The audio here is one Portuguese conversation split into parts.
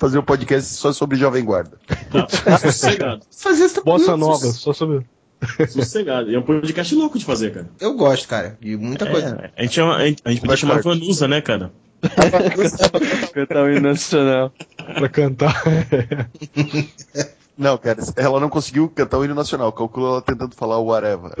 fazer um podcast só sobre Jovem Guarda. Tá, sossegado. Fazer essa Bossa nova, só sobre. Sossegado. E é um podcast louco de fazer, cara. Eu gosto, cara, de muita coisa. É, a gente, chama, a gente, a gente podia chamar Vanusa, né, cara? Cantar o hino nacional. pra cantar. Não, cara, ela não conseguiu cantar o hino nacional. Calcula ela tentando falar o whatever.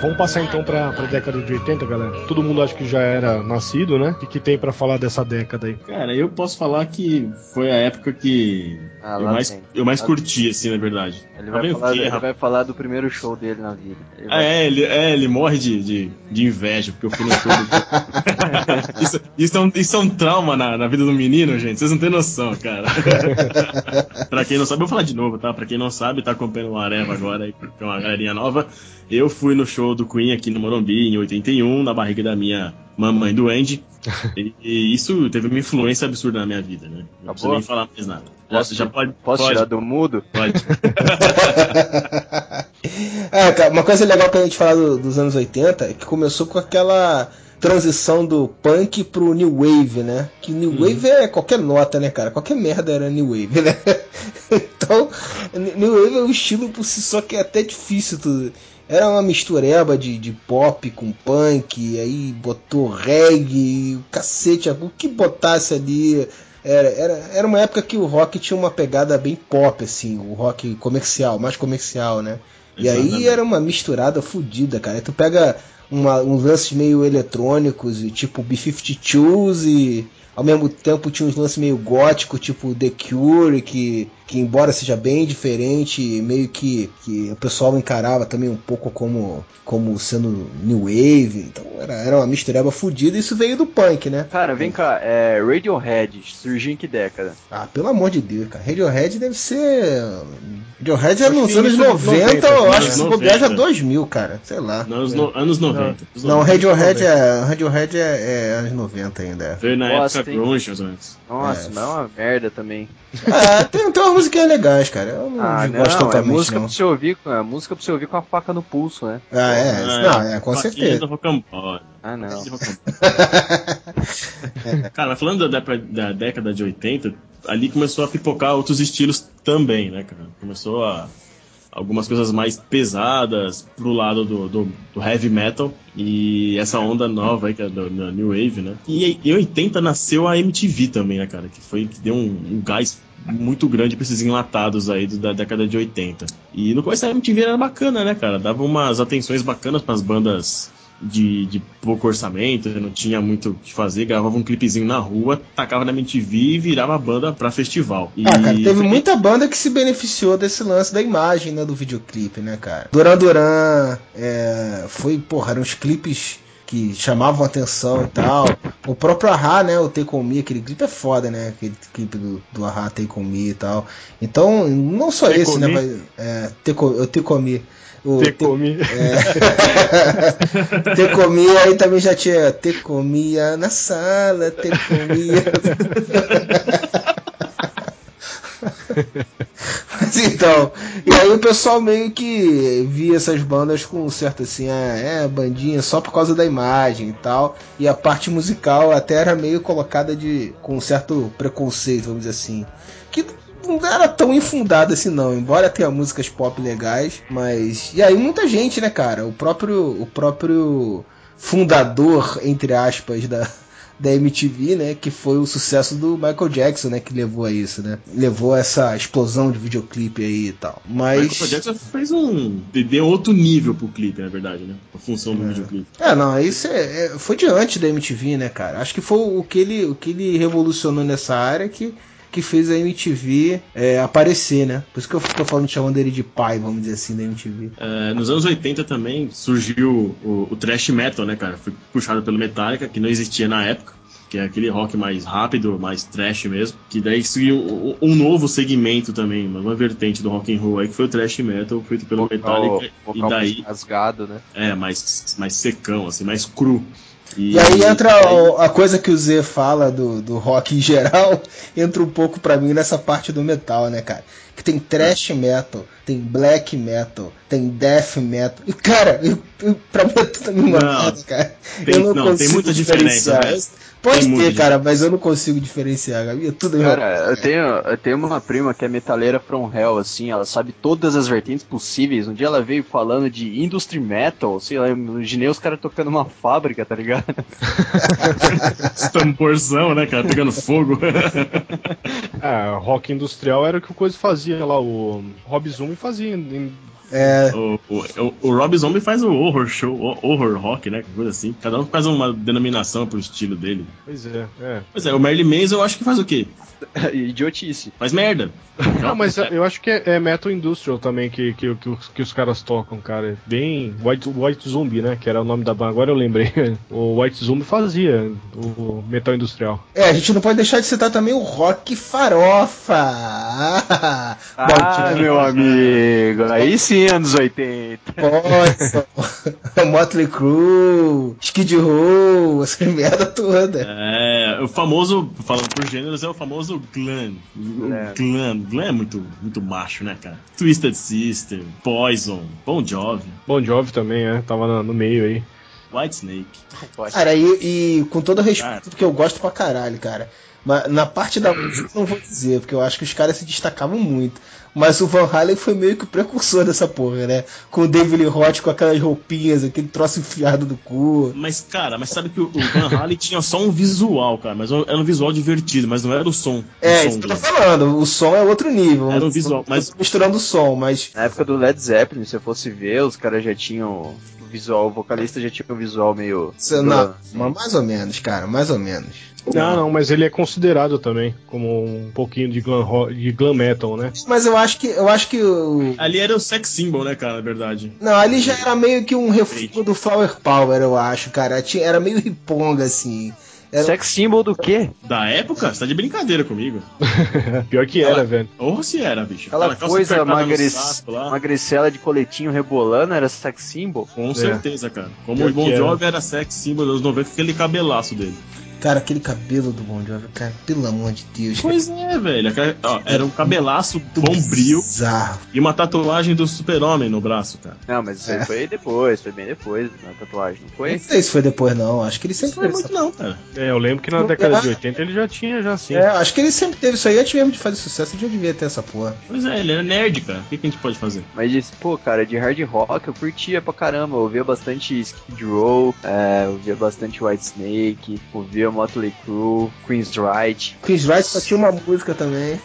Vamos passar então pra, pra década de 80, galera. Todo mundo acho que já era nascido, né? O que, que tem pra falar dessa década aí? Cara, eu posso falar que foi a época que Ah, eu mais, eu mais Lá curti, assim, na verdade. Ele vai, falar, ele vai falar do primeiro show dele na vida. Ele Ah, vai- é, ele, é, ele morre de, de, de inveja, porque eu fui no show do... isso, isso, é um, isso é um trauma na, na vida do menino, gente. Vocês não têm noção, cara. pra quem não sabe, eu vou falar de novo, tá? Pra quem não sabe, tá acompanhando o Areva agora, aí, que é uma galerinha nova. Eu fui no show do Queen aqui no Morumbi em 81, na barriga da minha mamãe doente. E, e isso teve uma influência absurda na minha vida, né? Não preciso Acabou? nem falar mais nada. Já, Posso, já pode. posso pode, tirar do mudo? pode. Ah, cara, uma coisa legal pra gente falar do- dos anos 80 é que começou com aquela transição do punk pro new wave, né? Que new wave é qualquer nota, né, cara? Qualquer merda era new wave, né? então, new wave é um estilo por si só que é até difícil tu era uma mistureba de, de pop com punk, aí botou reggae, o cacete, o que botasse ali. Era, era, era uma época que o rock tinha uma pegada bem pop, assim, o rock comercial, mais comercial, né? E aí era uma misturada fodida, cara. Aí tu pega uma, uns lances meio eletrônicos, tipo B-52s, e ao mesmo tempo tinha uns lances meio góticos, tipo The Cure, que, que embora seja bem diferente, meio que, que o pessoal encarava também um pouco como, como sendo New Wave. Então era, era uma mistureba fodida e isso veio do punk, né? Cara, vem cá, é, Radiohead surgiu em que década? Ah, pelo amor de Deus, cara. Radiohead deve ser. Radiohead é Acho nos anos início dos 90, 90, eu acho que se 90. bobear já 2000, cara. Sei lá. Anos, no- anos 90. anos Não, 90. Radiohead é, Radiohead é, é anos 90 ainda. é. Veio na Bosta, época hein? grunge, mais ou menos. Nossa, É. não é uma merda também. É, tem, tem umas musiquinhas legais, cara. Eu não Ah, não, gosto é totalmente, música não. pra você ouvir, com- é música pra você ouvir com a faca no pulso, né? Ah, é, Ah, não, é, com certeza. Ah, não. Cara, falando da, década- da década de 80, ali começou a pipocar outros estilos também, né, cara? Começou a. Algumas coisas mais pesadas pro lado do, do, do heavy metal e essa onda nova aí, que é do, da New Wave, né? E em 80 nasceu a MTV também, né, cara? Que foi que deu um, um gás muito grande pra esses enlatados aí da década de 80. E no começo a MTV era bacana, né, cara? Dava umas atenções bacanas pras bandas de, de pouco orçamento, não tinha muito o que fazer, gravava um clipezinho na rua, tacava na MTV e virava a banda pra festival. E Ah, cara, teve muita banda que se beneficiou desse lance da imagem, né, do videoclipe, né, cara? Duran Duran, é, foi, porra, eram os clipes que chamavam atenção e tal. O próprio Ahá, né, o Take On Me, aquele clipe é foda, né, aquele clipe do, do Ahá, Take On Me e tal. Então, não só Take esse, né, Me? mas, é, Take o Take On Me. O Te Take- comi. é. te comia aí também já tinha te comia na sala, te comia. Mas então, e aí o pessoal meio que via essas bandas com um certo assim, ah, é, bandinha só por causa da imagem e tal. E a parte musical até era meio colocada de com um certo preconceito, vamos dizer assim. Que não era tão infundada assim não, embora tenha músicas pop legais, mas e aí muita gente, né, cara, o próprio o próprio fundador entre aspas da da MTV, né, que foi o sucesso do Michael Jackson, né, que levou a isso, né? Levou a essa explosão de videoclipe aí e tal. Mas Michael Jackson fez um. deu outro nível pro clipe, na verdade, né? A função do videoclipe. É, não, isso é, é- foi diante da MTV, né, cara? Acho que foi o que ele, o que ele revolucionou nessa área que, que fez a MTV é, aparecer, né? Por isso que eu tô falando, chamando ele de pai, vamos dizer assim, da MTV. É, nos anos 80 também surgiu o, o thrash metal, né, cara? Foi puxado pelo Metallica, que não existia na época. que é aquele rock mais rápido, mais trash mesmo, que daí seguiu um, um novo segmento também, uma vertente do rock and roll aí, que foi o thrash metal, feito pelo Metallica, vocal e daí, mais rasgado, né? é, mais, mais secão, assim, mais cru. E aí entra o- a coisa que o Z fala do, do rock em geral, entra um pouco pra mim nessa parte do metal, né, cara? Que tem thrash metal, tem black metal, tem death metal. E, cara, eu, eu, pra mim é tudo a mesma Não, coisa, cara. tem- eu não, não, tem consigo muita diferença, diferenciar. velho. Pode Tem ter, muita cara, mas eu não consigo diferenciar, Gabi. É tudo a mesma Cara, eu tenho, eu tenho uma prima que é metaleira from hell, assim, ela sabe todas as vertentes possíveis. Um dia ela veio falando de industry metal, sei lá, eu imaginei os caras tocando uma fábrica, tá ligado? Tamborzão, né, cara, pegando fogo. Ah, rock industrial era o que o Coisa fazia lá, o Rob Zoom fazia em É, o, o, o Rob Zombie faz o horror show, o horror rock, né? Coisa assim. Cada um faz uma denominação pro estilo dele. Pois é, é. Pois é, o Merlin Manson eu acho que faz o quê? Idiotice. Faz merda. Não, mas eu acho que é, é Metal Industrial também que, que, que, os, que os caras tocam, cara. Bem. White, White Zombie, né? Que era o nome da banda. Agora eu lembrei. O White Zombie fazia o Metal Industrial. é, a gente não pode deixar de citar também o rock farofa. Ah, meu amigo, aí sim, anos 80. Boston, Motley Crue, Skid Row, essa merda toda. É, o famoso, falando por gêneros, é o famoso glam. O É. Glam. Glam é muito, muito macho, né, cara? Twisted Sister, Poison, Bon Jovi, Bon Jovi também, é. Tava no meio aí. White Snake. Cara, e, e com todo respeito, porque eu gosto pra caralho, cara. Mas na parte da música eu não vou dizer, porque eu acho que os caras se destacavam muito. Mas o Van Halen foi meio que o precursor dessa porra, né? Com o David Lee Roth com aquelas roupinhas, aquele troço enfiado do cu. Mas, cara, mas sabe que o, Van Halen tinha só um visual, cara. Mas era um visual divertido, mas não era o som. É, o isso som que eu tô falando. O som é outro nível. Era um visual, mas- misturando o som, mas. Na época do Led Zeppelin, se eu fosse ver, os caras já tinham o visual, o vocalista já tinha um visual meio. Não, mas mais ou menos, cara, mais ou menos. Não, não, mas ele é considerado também como um pouquinho de glam, de glam metal, né? Mas eu acho que eu acho que o. Ali era o sex symbol, né, cara, na verdade. Não, ali já era meio que um refúgio do Flower Power, eu acho, cara. Tinha- Era meio riponga, assim. Era- Sex symbol do quê? Da época? Você tá de brincadeira comigo. Pior que era, velho. Ou se era, bicho. Aquela calça coisa magre... magricela de coletinho rebolando era sex symbol? Com certeza, cara. Como Pior o Bon era. Jovi era sex symbol dos 90 com aquele cabelaço dele. Cara, aquele cabelo do Bon Jovi, cara, pelo amor de Deus. Pois é, velho. Ó, Era um cabelaço bombril Bizarro. e uma tatuagem do super-homem no braço, cara. Não, mas isso aí É. foi depois, foi bem depois na tatuagem, não Não foi? sei se foi depois, não. Acho que ele sempre Não é teve muito essa... não, cara. É, eu lembro que na década de 80 ele já tinha, já assim. É, acho que ele sempre teve isso aí. Antes mesmo de fazer sucesso, ele já devia ter essa porra. Pois é, ele era nerd, cara. O que, que a gente pode fazer? Mas disse, pô, cara, de hard rock eu curtia pra caramba. Eu ouvia bastante Skid Row, é, eu ouvia bastante White Snake, ouvia Motley Crue, Queen's Right, Chris Wright só tinha uma música também.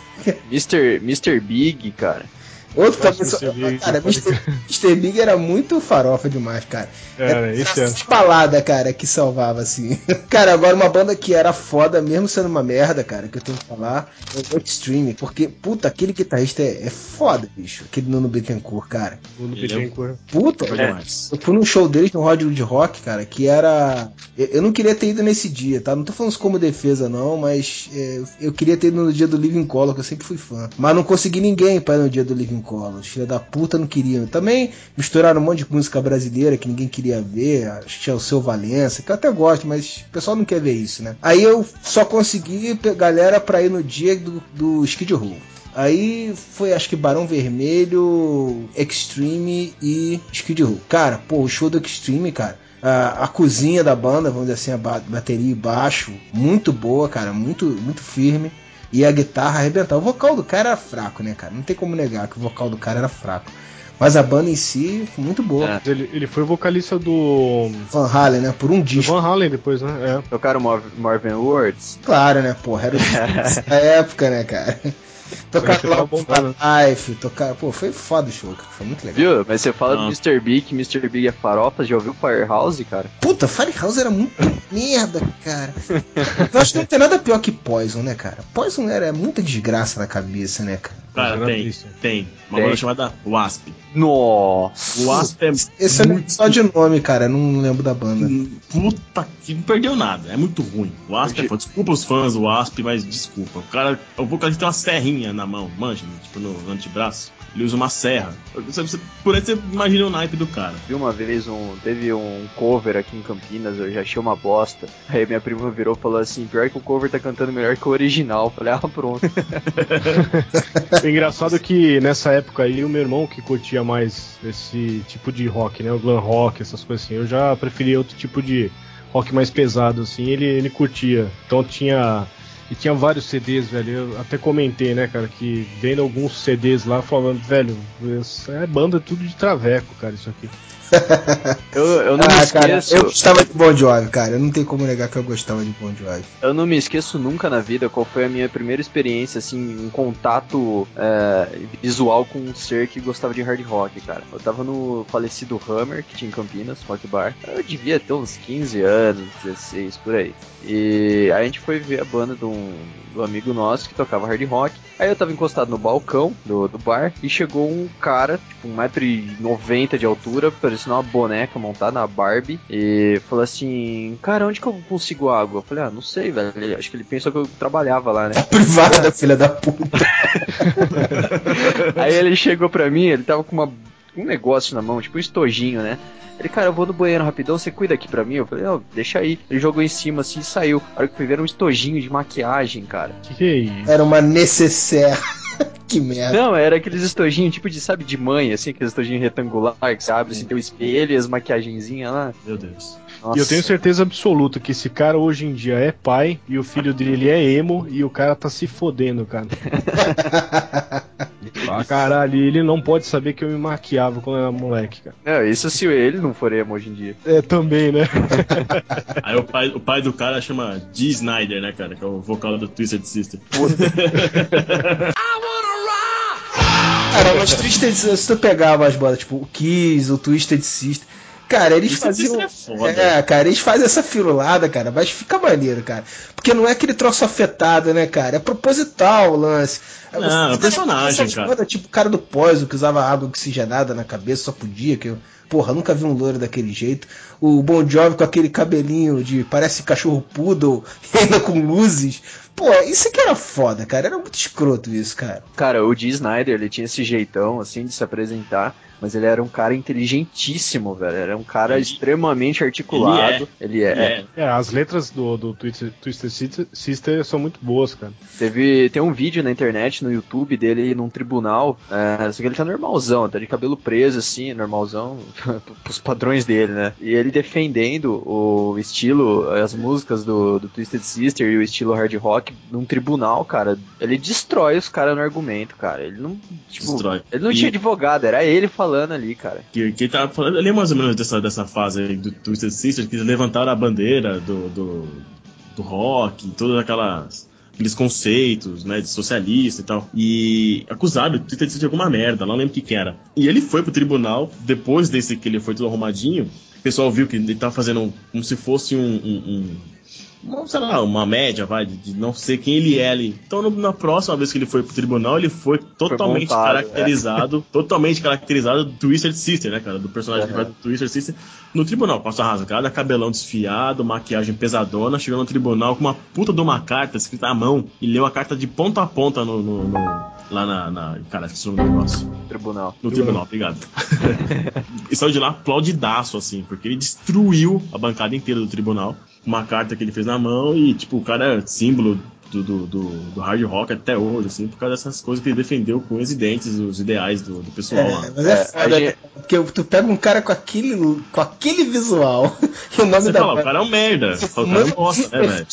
Mr. Mr. Big, cara. Outro também. Só... Big, Cara, Mr. Big era muito farofa demais, cara. Era, esse é. as baladas, cara, que salvava, assim. cara, agora uma banda que era foda, mesmo sendo uma merda, cara, que eu tenho que falar, é o Extreme. Porque, puta, aquele guitarrista é, é foda, bicho. Aquele Nuno Bittencourt, cara. Ele é Bittencourt. Puta, é. demais. Eu fui num show deles no Hollywood Rock, cara, que era. Eu eu não queria ter ido nesse dia, tá? Não tô falando isso como defesa, não, mas é, eu queria ter ido no dia do Living Color, que eu sempre fui fã. Mas não consegui ninguém pra ir no dia do Living Os filha da puta não queriam. Também misturaram um monte de música brasileira que ninguém queria ver. Acho que tinha o seu Valença, que eu até gosto, mas o pessoal não quer ver isso, né? Aí eu só consegui galera pra ir no dia do, do Skid Row. Aí foi, acho que Barão Vermelho, Extreme e Skid Row. Cara, pô, o show do Extreme, cara. A, a cozinha da banda, vamos dizer assim, a ba- bateria e baixo, muito boa, cara, muito, muito firme. E a guitarra arrebentar. O vocal do cara era fraco, né, cara? Não tem como negar que o vocal do cara era fraco. Mas a banda em si, foi muito boa. É. Ele, ele foi vocalista do, Van Halen, né? Por um do disco. Van Halen depois, né? É. Tocaram Mar Marvin Words. Claro, né, porra? Era o da época, né, cara? Tocar bombando. Life, tocar. Pô, foi foda o show, cara. Foi muito legal. Viu? Mas você fala Não. do Mr. Big, que Mr. Big é farofa, já ouviu Firehouse, cara? Puta, Firehouse era muito merda, cara. Eu acho que não tem nada pior que Poison, né, cara? Poison era muita desgraça na cabeça, né, cara? Cara, tem, triste. tem. Uma Tem. banda chamada Wasp. Nossa! O Wasp é Esse é só de nome, cara. Não lembro da banda. Puta que não perdeu nada, é muito ruim. O Wasp é foda. Desculpa os fãs do Wasp, mas desculpa. O cara, o vocalista tem uma serrinha na mão, manja, tipo no, antebraço. Ele usa uma serra. Você- você- por aí você imagina o naipe do cara. Vi uma vez um. Teve um cover aqui em Campinas, eu já achei uma bosta. Aí minha prima virou e falou assim: pior que o cover tá cantando melhor que o original. Eu falei, ah, pronto. O engraçado é que nessa época aí o meu irmão que curtia mais esse tipo de rock, né? O glam rock, essas coisas assim. Eu já preferia outro tipo de rock mais pesado, assim. Ele, ele curtia. Então tinha. E tinha vários CDs, velho. Eu até comentei, né, cara, que vendo alguns CDs lá falando, velho, é banda tudo de traveco, cara, isso aqui. Eu, eu não me Ah, cara, esqueço. eu gostava de Bon Jovi, cara. Não tem como negar que eu gostava de Bon Jovi. Eu não me esqueço nunca na vida qual foi a minha primeira experiência, assim, um contato é, visual com um ser que gostava de hard rock, cara. Eu tava no falecido Hammer, que tinha em Campinas, Rock Bar. Eu devia ter uns 15 anos, 16, por aí. E a gente foi ver a banda de um, do amigo nosso que tocava hard rock. Aí eu tava encostado no balcão do, do bar e chegou um cara, tipo, 1,90m de altura, parecendo uma boneca montada na Barbie, e falou assim: Cara, onde que eu consigo água? Eu falei: Ah, não sei, velho. Ele- Acho que ele pensou que eu trabalhava lá, né? Privada, filha da puta. Aí ele chegou pra mim, ele tava com uma, um negócio na mão, tipo um estojinho, né? Ele, cara, eu vou no banheiro rapidão, você cuida aqui pra mim? Eu falei, não, deixa aí. Ele jogou em cima assim e saiu. A hora que fui ver era um estojinho de maquiagem, cara. Que que é isso? Era uma necessaire. que merda. Não, era aqueles estojinhos tipo de, sabe, de mãe, assim, aqueles estojinhos retangular que você abre, assim, tem o espelho e as maquiagenzinhas lá. Meu Deus. Nossa. E eu tenho certeza absoluta que esse cara hoje em dia é pai e o filho dele é emo e o cara tá se fodendo, cara. ah, caralho, ele não pode saber que eu me maquiava quando era moleque, cara. Não, isso se ele não for emo hoje em dia. É, também, né? Aí o pai, o pai do cara chama Dee Snyder, né, cara? Que é o vocal do Twisted Sister. Cara, mas Twisted se tu pegava as bandas, tipo o Kiss, o Twisted Sister. Cara, eles Twisted faziam. Sister é foda. É, cara, eles fazem essa firulada, cara, mas fica maneiro, cara. Porque não é aquele troço afetado, né, cara? É proposital o lance. Não, é personagem, cara. bandas, tipo o cara do Poison que usava água oxigenada na cabeça, só podia, que eu. Porra, nunca vi um loiro daquele jeito. O Bon Jovi com aquele cabelinho de parece cachorro poodle, ainda com luzes. Pô, isso aqui era foda, cara. Era muito escroto isso, cara. Cara, o Dee Snyder, ele tinha esse jeitão, assim, de se apresentar, mas ele era um cara inteligentíssimo, velho. Era um cara Ele- extremamente articulado. Ele é. É. É, as letras do, do Twisted Sister- Sister são muito boas, cara. Teve, tem um vídeo na internet, no YouTube, dele num tribunal, é, só que ele tá normalzão, tá de cabelo preso, assim, normalzão, pros padrões dele, né? E ele defendendo o estilo, as músicas do, do Twisted Sister e o estilo hard rock num tribunal, cara. Ele destrói os caras no argumento, cara. Ele não, tipo, Destrói. ele não E- tinha advogado, era ele falando ali, cara. Que, que tava falando ali mais ou menos dessa, dessa fase aí do Twisted Sister, que eles levantaram a bandeira do, do, do rock, todas aquelas aqueles conceitos, né, de socialista e tal, e acusaram o Twisted Sister de alguma merda, não lembro o que que era. E ele foi pro tribunal, depois desse que ele foi tudo arrumadinho, pessoal viu que ele tava fazendo como se fosse um, um- um- sei lá, uma média, vai, de, de não sei quem ele é ali. Então, no- na próxima vez que ele foi pro tribunal, ele foi totalmente montado, caracterizado, totalmente caracterizado do Twisted Sister, né, cara? Do personagem que Uhum. vai do Twisted Sister no tribunal, com a sua rasgada, cabelão desfiado, maquiagem pesadona, chegou no tribunal com uma puta de uma carta escrita à mão e leu a carta de ponta a ponta no. no- no- lá na, na. Cara, esqueci o nome do negócio. Tribunal. No tribunal, obrigado. e saiu de lá aplaudidaço, assim, porque ele destruiu a bancada inteira do tribunal. Uma carta que ele fez na mão e, tipo, o cara é símbolo do, do, do, do hard rock até hoje, assim, por causa dessas coisas que ele defendeu com os dentes, os ideais do, do pessoal lá. É, mas é, É, foda, a né? gente- Porque tu pega um cara com aquele, com aquele visual e o nome Você da fala, o cara é um merda. O cara é um bosta, né, velho?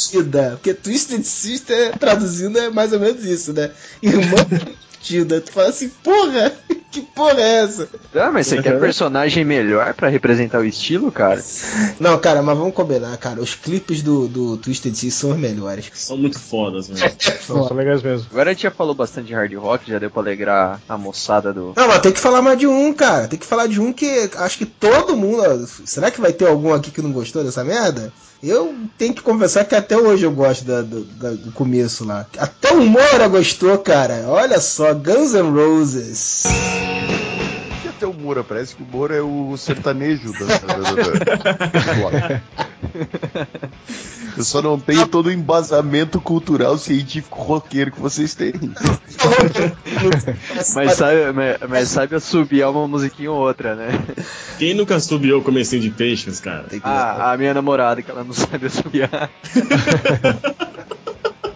Porque Twisted Sister, traduzindo, é mais ou menos isso, né? Irmã divertida. Tu fala assim, porra, Que porra é essa? Ah, mas você quer personagem melhor pra representar o estilo, cara? Não, cara, mas vamos combinar, cara. Os clipes do, do Twisted Tea são os melhores. São muito fodas, velho. Não, são legais mesmo. Agora a gente já falou bastante de hard rock, já deu pra alegrar a moçada do. Não, mas tem que falar mais de um, cara. Tem que falar de um que acho que todo mundo. Será que vai ter algum aqui que não gostou dessa merda? Eu tenho que confessar que até hoje eu gosto da- do, da- do começo lá. Até o Moura gostou, cara. Olha só, Guns N' Roses. E até o Moura, parece que o Moura é o sertanejo da. Eu só não tenho todo o embasamento cultural científico roqueiro que vocês têm. Mas sabe, mas, sabe assobiar uma musiquinha ou outra, né? Quem nunca subiu o comecinho de Patience, cara? Tem que- A, a minha namorada, que ela não sabe assobiar.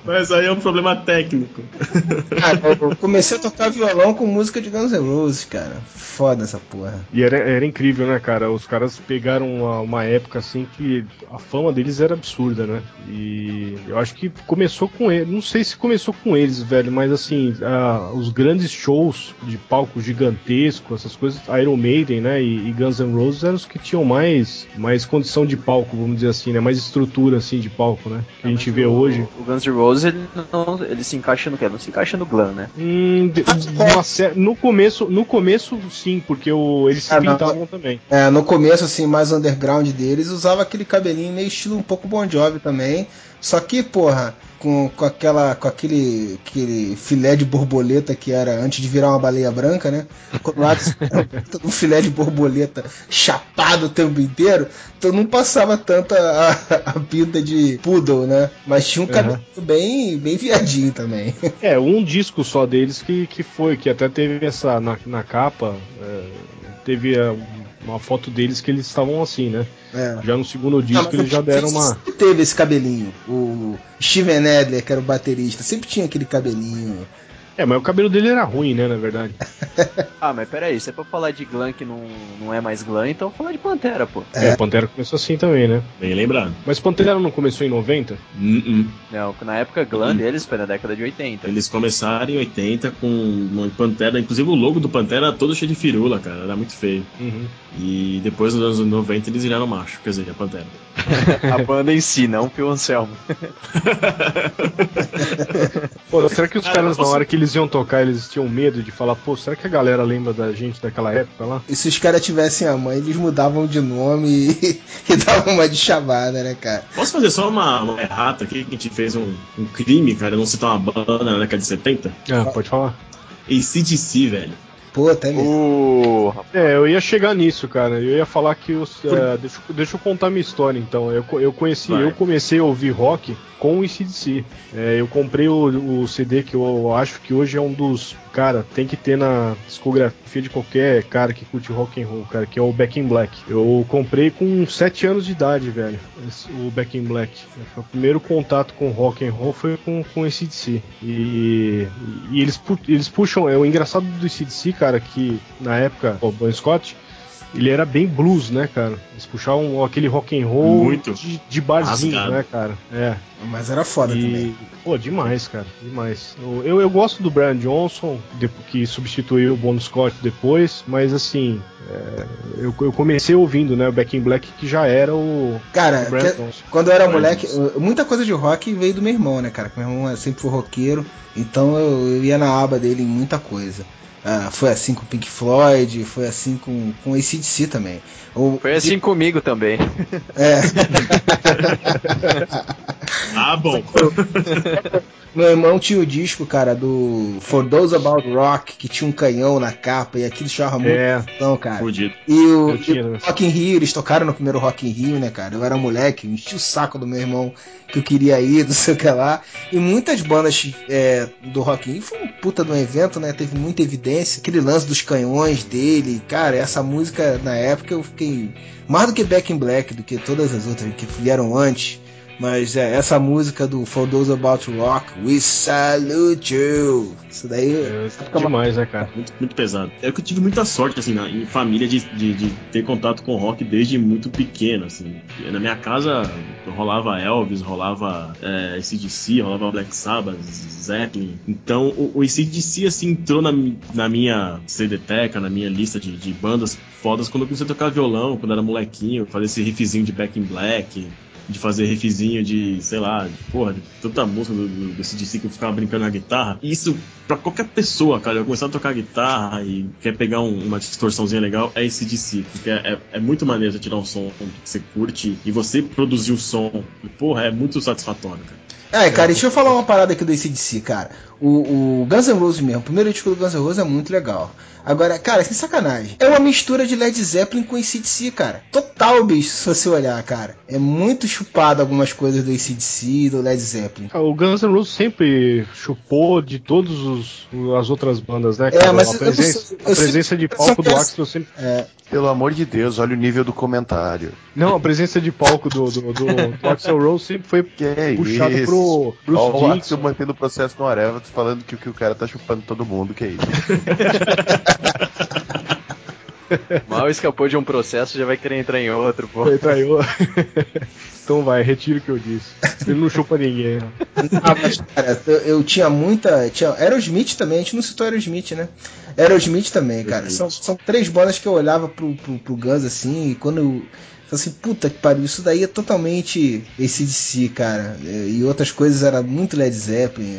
Mas aí é um problema técnico. Cara, eu comecei a tocar violão com música de Guns N' Roses, cara. Foda essa porra. E era, era incrível, né, cara? Os caras pegaram uma, uma época assim que a fama deles era absurda, né? E eu acho que começou com eles. Não sei se começou com eles, velho, mas assim, a- os grandes shows de palco gigantesco, essas coisas, Iron Maiden, né? E, e Guns N' Roses eram os que tinham mais, mais condição de palco, vamos dizer assim, né? Mais estrutura assim de palco, né? Que a gente vê hoje. O Guns N' Roses, ele, não, ele se encaixa no quê? Não se encaixa no glam, né? Hum, de- uma cer- no começo, no começo sim, porque o, eles se Ah, não. pintavam também. É, no começo, assim, mais underground deles, usava aquele cabelinho meio estilo um pouco Bon Jovi também. Só que, porra, com, com, aquela, com aquele, aquele filé de borboleta que era antes de virar uma baleia branca, né? Com lado um filé de borboleta chapado o tempo inteiro, então não passava tanta a, a pinta de poodle, né? Mas tinha um cabelo bem, bem viadinho também. É, um disco só deles que, que foi, que até teve essa na, na capa, é, teve é, uma foto deles que eles estavam assim, né? É. Já no segundo disco mas eles já deram sempre uma. Teve esse cabelinho. O Steven Adler, que era o baterista, sempre tinha aquele cabelinho. É, mas o cabelo dele era ruim, né, na verdade. Ah, mas peraí, se é pra falar de glam que não, não é mais glam, então vou falar de Pantera, pô. É, Pantera começou assim também, né? Bem lembrado. Mas Pantera não começou em 90? Uh-uh. Não, na época glam deles foi na década de 80. Eles começaram em 80 com uma Pantera, inclusive o logo do Pantera era todo cheio de firula, cara, era muito feio. Uhum. E depois nos anos 90 eles viraram macho, quer dizer, a Pantera. A banda em si, não o Phil Anselmo. Pô, será que os Cara, caras, na hora que eles iam tocar, eles tinham medo de falar, pô, será que a galera lembra da gente daquela época lá? E se os caras tivessem a mãe, eles mudavam de nome e, e davam uma de chamada, né, cara? Posso fazer só uma, uma errata aqui, que a gente fez um, um crime, cara, não citar uma banda na década de 70? Ah, pode falar. ACDC, velho. Pô, até mesmo. O... É, eu ia chegar nisso, cara. Eu ia falar que os. é, deixa, eu- deixa eu contar minha história então. Eu, eu conheci, Vai. eu comecei a ouvir rock com o ICDC. É, eu comprei o, o CD que eu acho que hoje é um dos. Cara, tem que ter na discografia de qualquer cara que curte rock and roll, cara, que é o Back in Black. Eu comprei com 7 anos de idade, velho. esse- o Back in Black. Foi o primeiro contato com rock and roll foi com, com esse DC. E, e eles, pu- eles puxam. É o engraçado do CDC, cara, que na época, o Bon Scott, ele era bem blues, né, cara? Eles puxavam aquele rock and roll Muito. de, de barzinho, Rasgado. né, cara? É. Mas era foda também. E, pô, demais, cara, demais. Eu, eu, eu gosto do Brian Johnson, de- que substituiu o Bon Scott depois, mas assim, é, eu, eu comecei ouvindo, né, o Back in Black, que já era o, Cara, o Brian que- Johnson. quando eu era Brian moleque, muita coisa de rock veio do meu irmão, né, cara? Meu irmão sempre foi roqueiro, então eu, eu ia na aba dele em muita coisa. Ah, foi assim com o Pink Floyd, foi assim com, com o ACDC também. O- Foi assim comigo também. É. Ah, bom. Meu irmão tinha o disco, cara, do For Those About Rock, que tinha um canhão na capa e aquilo chamava muito É. atenção, cara. Fudido. E o, e o? Rock in Rio, eles tocaram no primeiro Rock in Rio, né, cara? Eu era moleque, enchi o saco do meu irmão que eu queria ir, não sei o que lá. E muitas bandas é, do Rock in Rio foi um puta de um evento, né? Teve muita evidência. Aquele lance dos canhões dele, cara, essa música na época eu fiquei mais do que Back in Black, do que todas as outras que vieram antes. Mas é, essa música do For Those About to Rock, We Salute You. Isso daí É, fica uma- demais, né, cara? Muito, muito pesado. É que eu tive muita sorte, assim, na, em família de, de, de ter contato com rock desde muito pequeno, assim. Na minha casa rolava Elvis, rolava é, ACDC, rolava Black Sabbath, Zeppelin. Então o, o ACDC, assim, entrou na, na minha CD-teca, na minha lista de, de bandas fodas quando eu comecei a tocar violão, quando era molequinho, fazer esse riffzinho de Back in Black. De fazer riffzinho de, sei lá, de, porra, de tanta música do, do, que eu ficava brincando na guitarra. E isso, pra qualquer pessoa, cara, começar a tocar guitarra e quer pegar um- uma distorçãozinha legal, é esse DC. Porque é, é- é muito maneiro você tirar um som que você curte e você produzir o som. E, porra, é muito satisfatório, cara. É, cara, deixa eu falar uma parada aqui do ACDC, cara. O, o Guns N' Roses mesmo, o primeiro disco do Guns N' Roses é muito legal. Agora, cara, sem sacanagem. É uma mistura de Led Zeppelin com ACDC, cara. Total, bicho, se você olhar, cara. É muito chupado algumas coisas do ACDC e do Led Zeppelin. Ah, O Guns N' Roses sempre chupou de todas as outras bandas, né, É, cara? mas a presença, eu- eu a presença de palco do Axel sempre. É, Pelo amor de Deus, olha o nível do comentário. Não, a presença de palco do, do, do, do Axel Rose sempre foi Que é puxado isso? pro Bruce Ó, o. Axel mantendo o processo no Areva, falando que, o- que o cara tá chupando todo mundo, que é isso. Mal escapou de um processo, já vai querer entrar em outro, pô. Foi traiu. então vai, retiro o que eu disse. Ele não chupa ninguém. né? Ah, mas, cara, eu, eu tinha muita. Tinha Aerosmith também, a gente não citou Aerosmith, né? Aerosmith também, cara. São, são três bandas que eu olhava pro, pro, pro Guns assim, e quando eu. Falei Assim, puta que pariu, isso daí é totalmente ACDC, cara. É, E outras coisas era muito Led Zeppelin.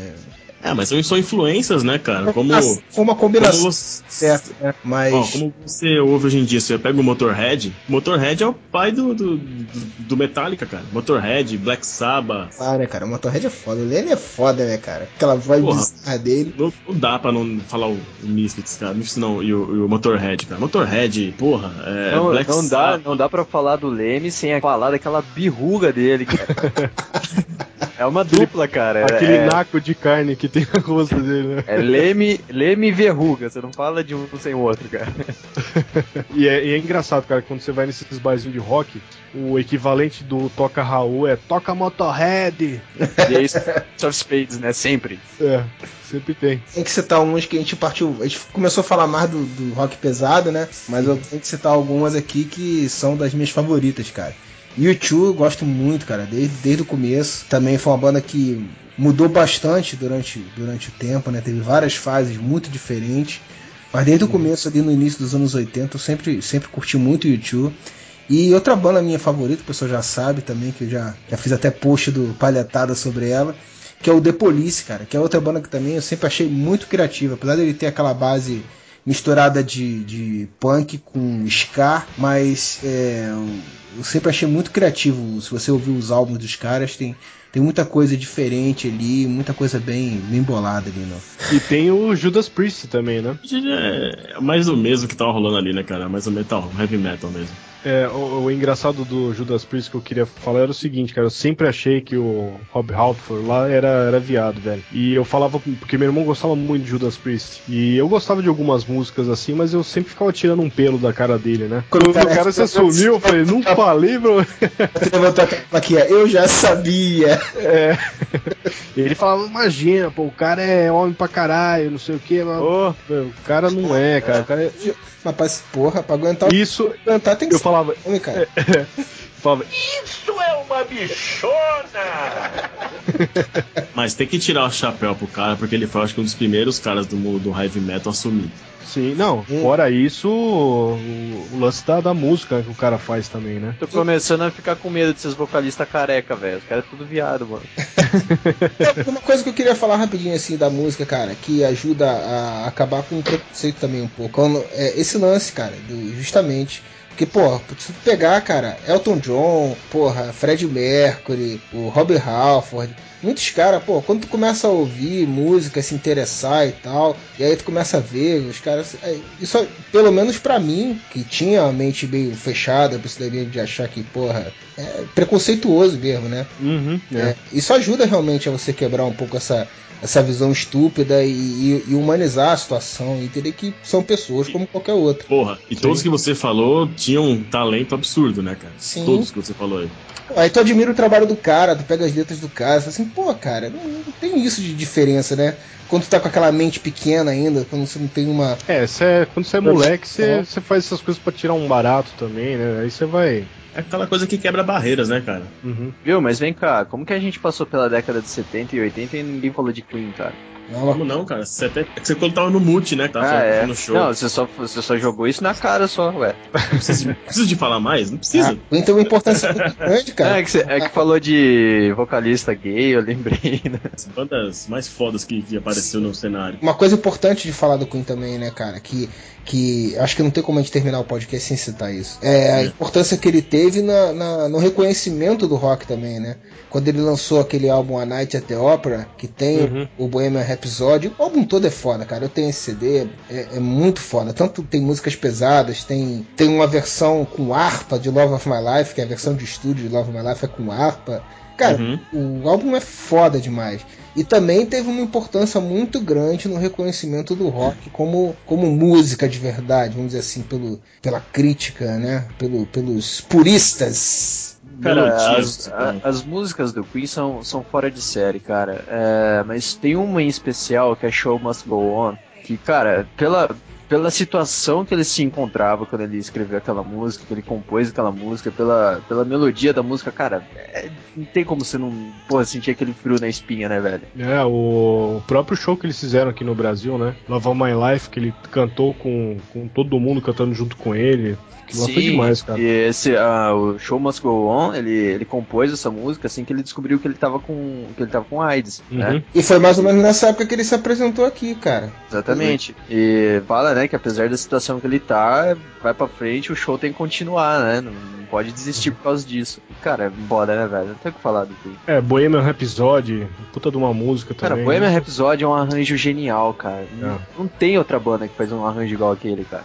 É. É, mas são, são influências, né, cara? Como. Ah, uma combinação como você, certa, né? Mas. Ó, como você ouve hoje em dia, você pega o Motorhead, Motorhead é o pai do, do, do- Metallica, cara. Motorhead, Black Sabbath. Ah, né, cara? O Motorhead é foda. O Lenny é foda, né, cara? Aquela voz Porra. bizarra dele. Não, não dá pra não falar o, o Misfits, cara. Misfits não, e o, e o Motorhead, cara. Motorhead, porra, é Não, Black não dá, não dá pra falar do Leme sem falar daquela birruga dele, cara. É uma dupla, cara. Aquele é, naco de carne que tem rosto dele, né? é Leme, Leme e Verruga. Você não fala de um sem o outro, cara. E é, e é engraçado, cara, quando você vai nesses barzinhos de rock, o equivalente do Toca Raul é Toca Motorhead. E é isso, of Spades, né? Sempre. É, sempre tem. Tem que citar umas que a gente partiu. A gente começou a falar mais do, do rock pesado, né? Mas eu tenho que citar algumas aqui que são das minhas favoritas, cara. U2 eu gosto muito, cara, desde, desde o começo. Também foi uma banda que mudou bastante durante, durante o tempo, né? Teve várias fases muito diferentes. Mas desde o começo, ali no início dos anos 80, eu sempre, sempre curti muito U2. E outra banda minha favorita, o pessoal já sabe também, que eu já, já fiz até post do Palhetada sobre ela, que é o The Police, cara, que é outra banda que também eu sempre achei muito criativa, apesar dele ter aquela base misturada de, de punk com ska, mas é, eu sempre achei muito criativo. Se você ouvir os álbuns dos caras, tem, tem muita coisa diferente ali, muita coisa bem, bem bolada ali, não. E tem o Judas Priest também, né? É mais do mesmo que tava rolando ali, né, cara? Mais o metal, heavy metal mesmo. É, o, o engraçado do Judas Priest que eu queria falar era o seguinte, cara, eu sempre achei que o Rob Halford lá era, era viado, velho. E eu falava, porque meu irmão gostava muito de Judas Priest. E eu gostava de algumas músicas assim, mas eu sempre ficava tirando um pelo da cara dele, né? Quando o cara se assumiu, eu falei, não falei, bro. Você levantou a plaquinha, eu já sabia. É. Ele falava, imagina, pô, o cara é homem pra caralho, não sei o que, mas meu, o cara não é, cara. O cara é... Mas, porra, pra aguentar o Isso, aguentar tem que eu falava, homem, cara. falava, Mas tem que tirar o chapéu pro cara, porque ele foi, acho que um dos primeiros caras do mundo do heavy metal a assumir. sim, não, Hum. fora isso, o, o lance da, da música que o cara faz também, né? tô começando a ficar com medo desses vocalistas careca, velho. Os caras é tudo viado, mano. É, Uma coisa que eu queria falar rapidinho assim da música, cara, que ajuda a acabar com o preconceito também um pouco. Quando- é esse lance, cara, do- justamente. Porque, porra, se pegar, cara, Elton John, porra, Fred Mercury, o Robert Halford, muitos caras, pô, quando tu começa a ouvir música, se interessar e tal, e aí tu começa a ver, os caras. é, Isso, pelo menos pra mim, que tinha a mente meio fechada, pra esse de achar que, porra, é preconceituoso mesmo, né? Uhum, é. É, isso ajuda realmente a você quebrar um pouco essa, essa visão estúpida e, e- e humanizar a situação e entender que são pessoas como qualquer outra. Porra, e todos que você falou tinham um talento absurdo, né, cara? Sim. Todos que você falou aí. Aí tu admira o trabalho do cara, tu pega as letras do cara, você fala assim, pô, cara, não, não tem isso de diferença, né? Quando tu tá com aquela mente pequena ainda, quando você não tem uma. É, cê é- quando você é moleque, você você faz essas coisas pra tirar um barato também, né? Aí você vai. É aquela coisa que quebra barreiras, né, cara? Uhum. Viu, mas vem cá, como que a gente passou pela década de 70 e 80 e ninguém falou de Queen, cara? Não, Como não, cara? Você até... É que você quando tava no mute, né? Tava ah, é. no show. Não, você só, você só jogou isso na cara só, ué. Precisa, de, precisa de falar mais? Não precisa. Ah, Queen tem uma importância muito grande, cara. É que, você, é que falou de vocalista gay, eu lembrei, né? As bandas mais fodas que, que apareceu no cenário. Uma coisa importante de falar do Queen também, né, cara, que, que acho que não tem como a gente terminar o podcast sem citar isso. É a É. importância que ele teve na, na- no reconhecimento do rock também, né? Quando ele lançou aquele álbum A Night at the Opera, que tem Uhum. o Bohemian Rhapsody, o álbum todo é foda, cara. Eu tenho esse CD, é, é muito foda. Tanto tem músicas pesadas, tem, tem uma versão com harpa de Love of My Life, que é a versão de estúdio de Love of My Life é com harpa. Cara, Uhum. o álbum é foda demais. E também teve uma importância muito grande no reconhecimento do rock como, como música de verdade, vamos dizer assim, pelo, pela crítica, né? Pelo, pelos puristas. Cara, as, a- as músicas do Queen são, são fora de série, cara. É, mas tem uma em especial que é Show Must Go On, que, cara, pela, pela situação que ele se encontrava quando ele escreveu aquela música, que ele compôs aquela música, pela, pela melodia da música, cara, é, não tem como você não, porra, sentir aquele frio na espinha, né, velho? É, o próprio show que eles fizeram aqui no Brasil, né? Love of My Life, que ele cantou com, com todo mundo cantando junto com ele. Que lá foi demais, cara. E esse, ah, o Show Must Go On, ele, ele compôs essa música assim que ele descobriu que ele tava com, que ele tava com AIDS, né? Uhum. E foi mais ou menos nessa época que ele se apresentou aqui, cara. Exatamente. E fala, né, que apesar da situação que ele tá, vai pra frente, o show tem que continuar, né? Não, não pode desistir por causa disso. Cara, é foda, né, velho? Não tem o que falar do Queen. É, Bohemian Rhapsody, puta de uma música Cara, também. Bohemian Rhapsody é um arranjo genial, cara. Não, É. não tem outra banda que faz um arranjo igual aquele, cara.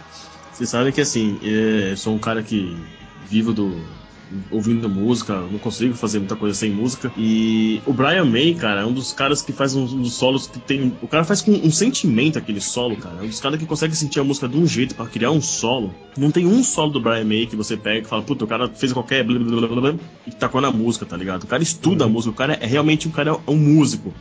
Vocês sabem que assim, é, eu sou um cara que vivo do. Ouvindo música, não consigo fazer muita coisa sem música. E o Brian May, cara, é um dos caras que faz uns, solos que tem. O cara faz com um sentimento aquele solo, cara. É um dos caras que consegue sentir a música de um jeito pra criar um solo. Não tem um solo do Brian May que você pega e fala, puta, o cara fez qualquer blá, blá, blá, blá, blá, e tacou na música, tá ligado? O cara estuda a música, o cara é realmente um cara é um músico.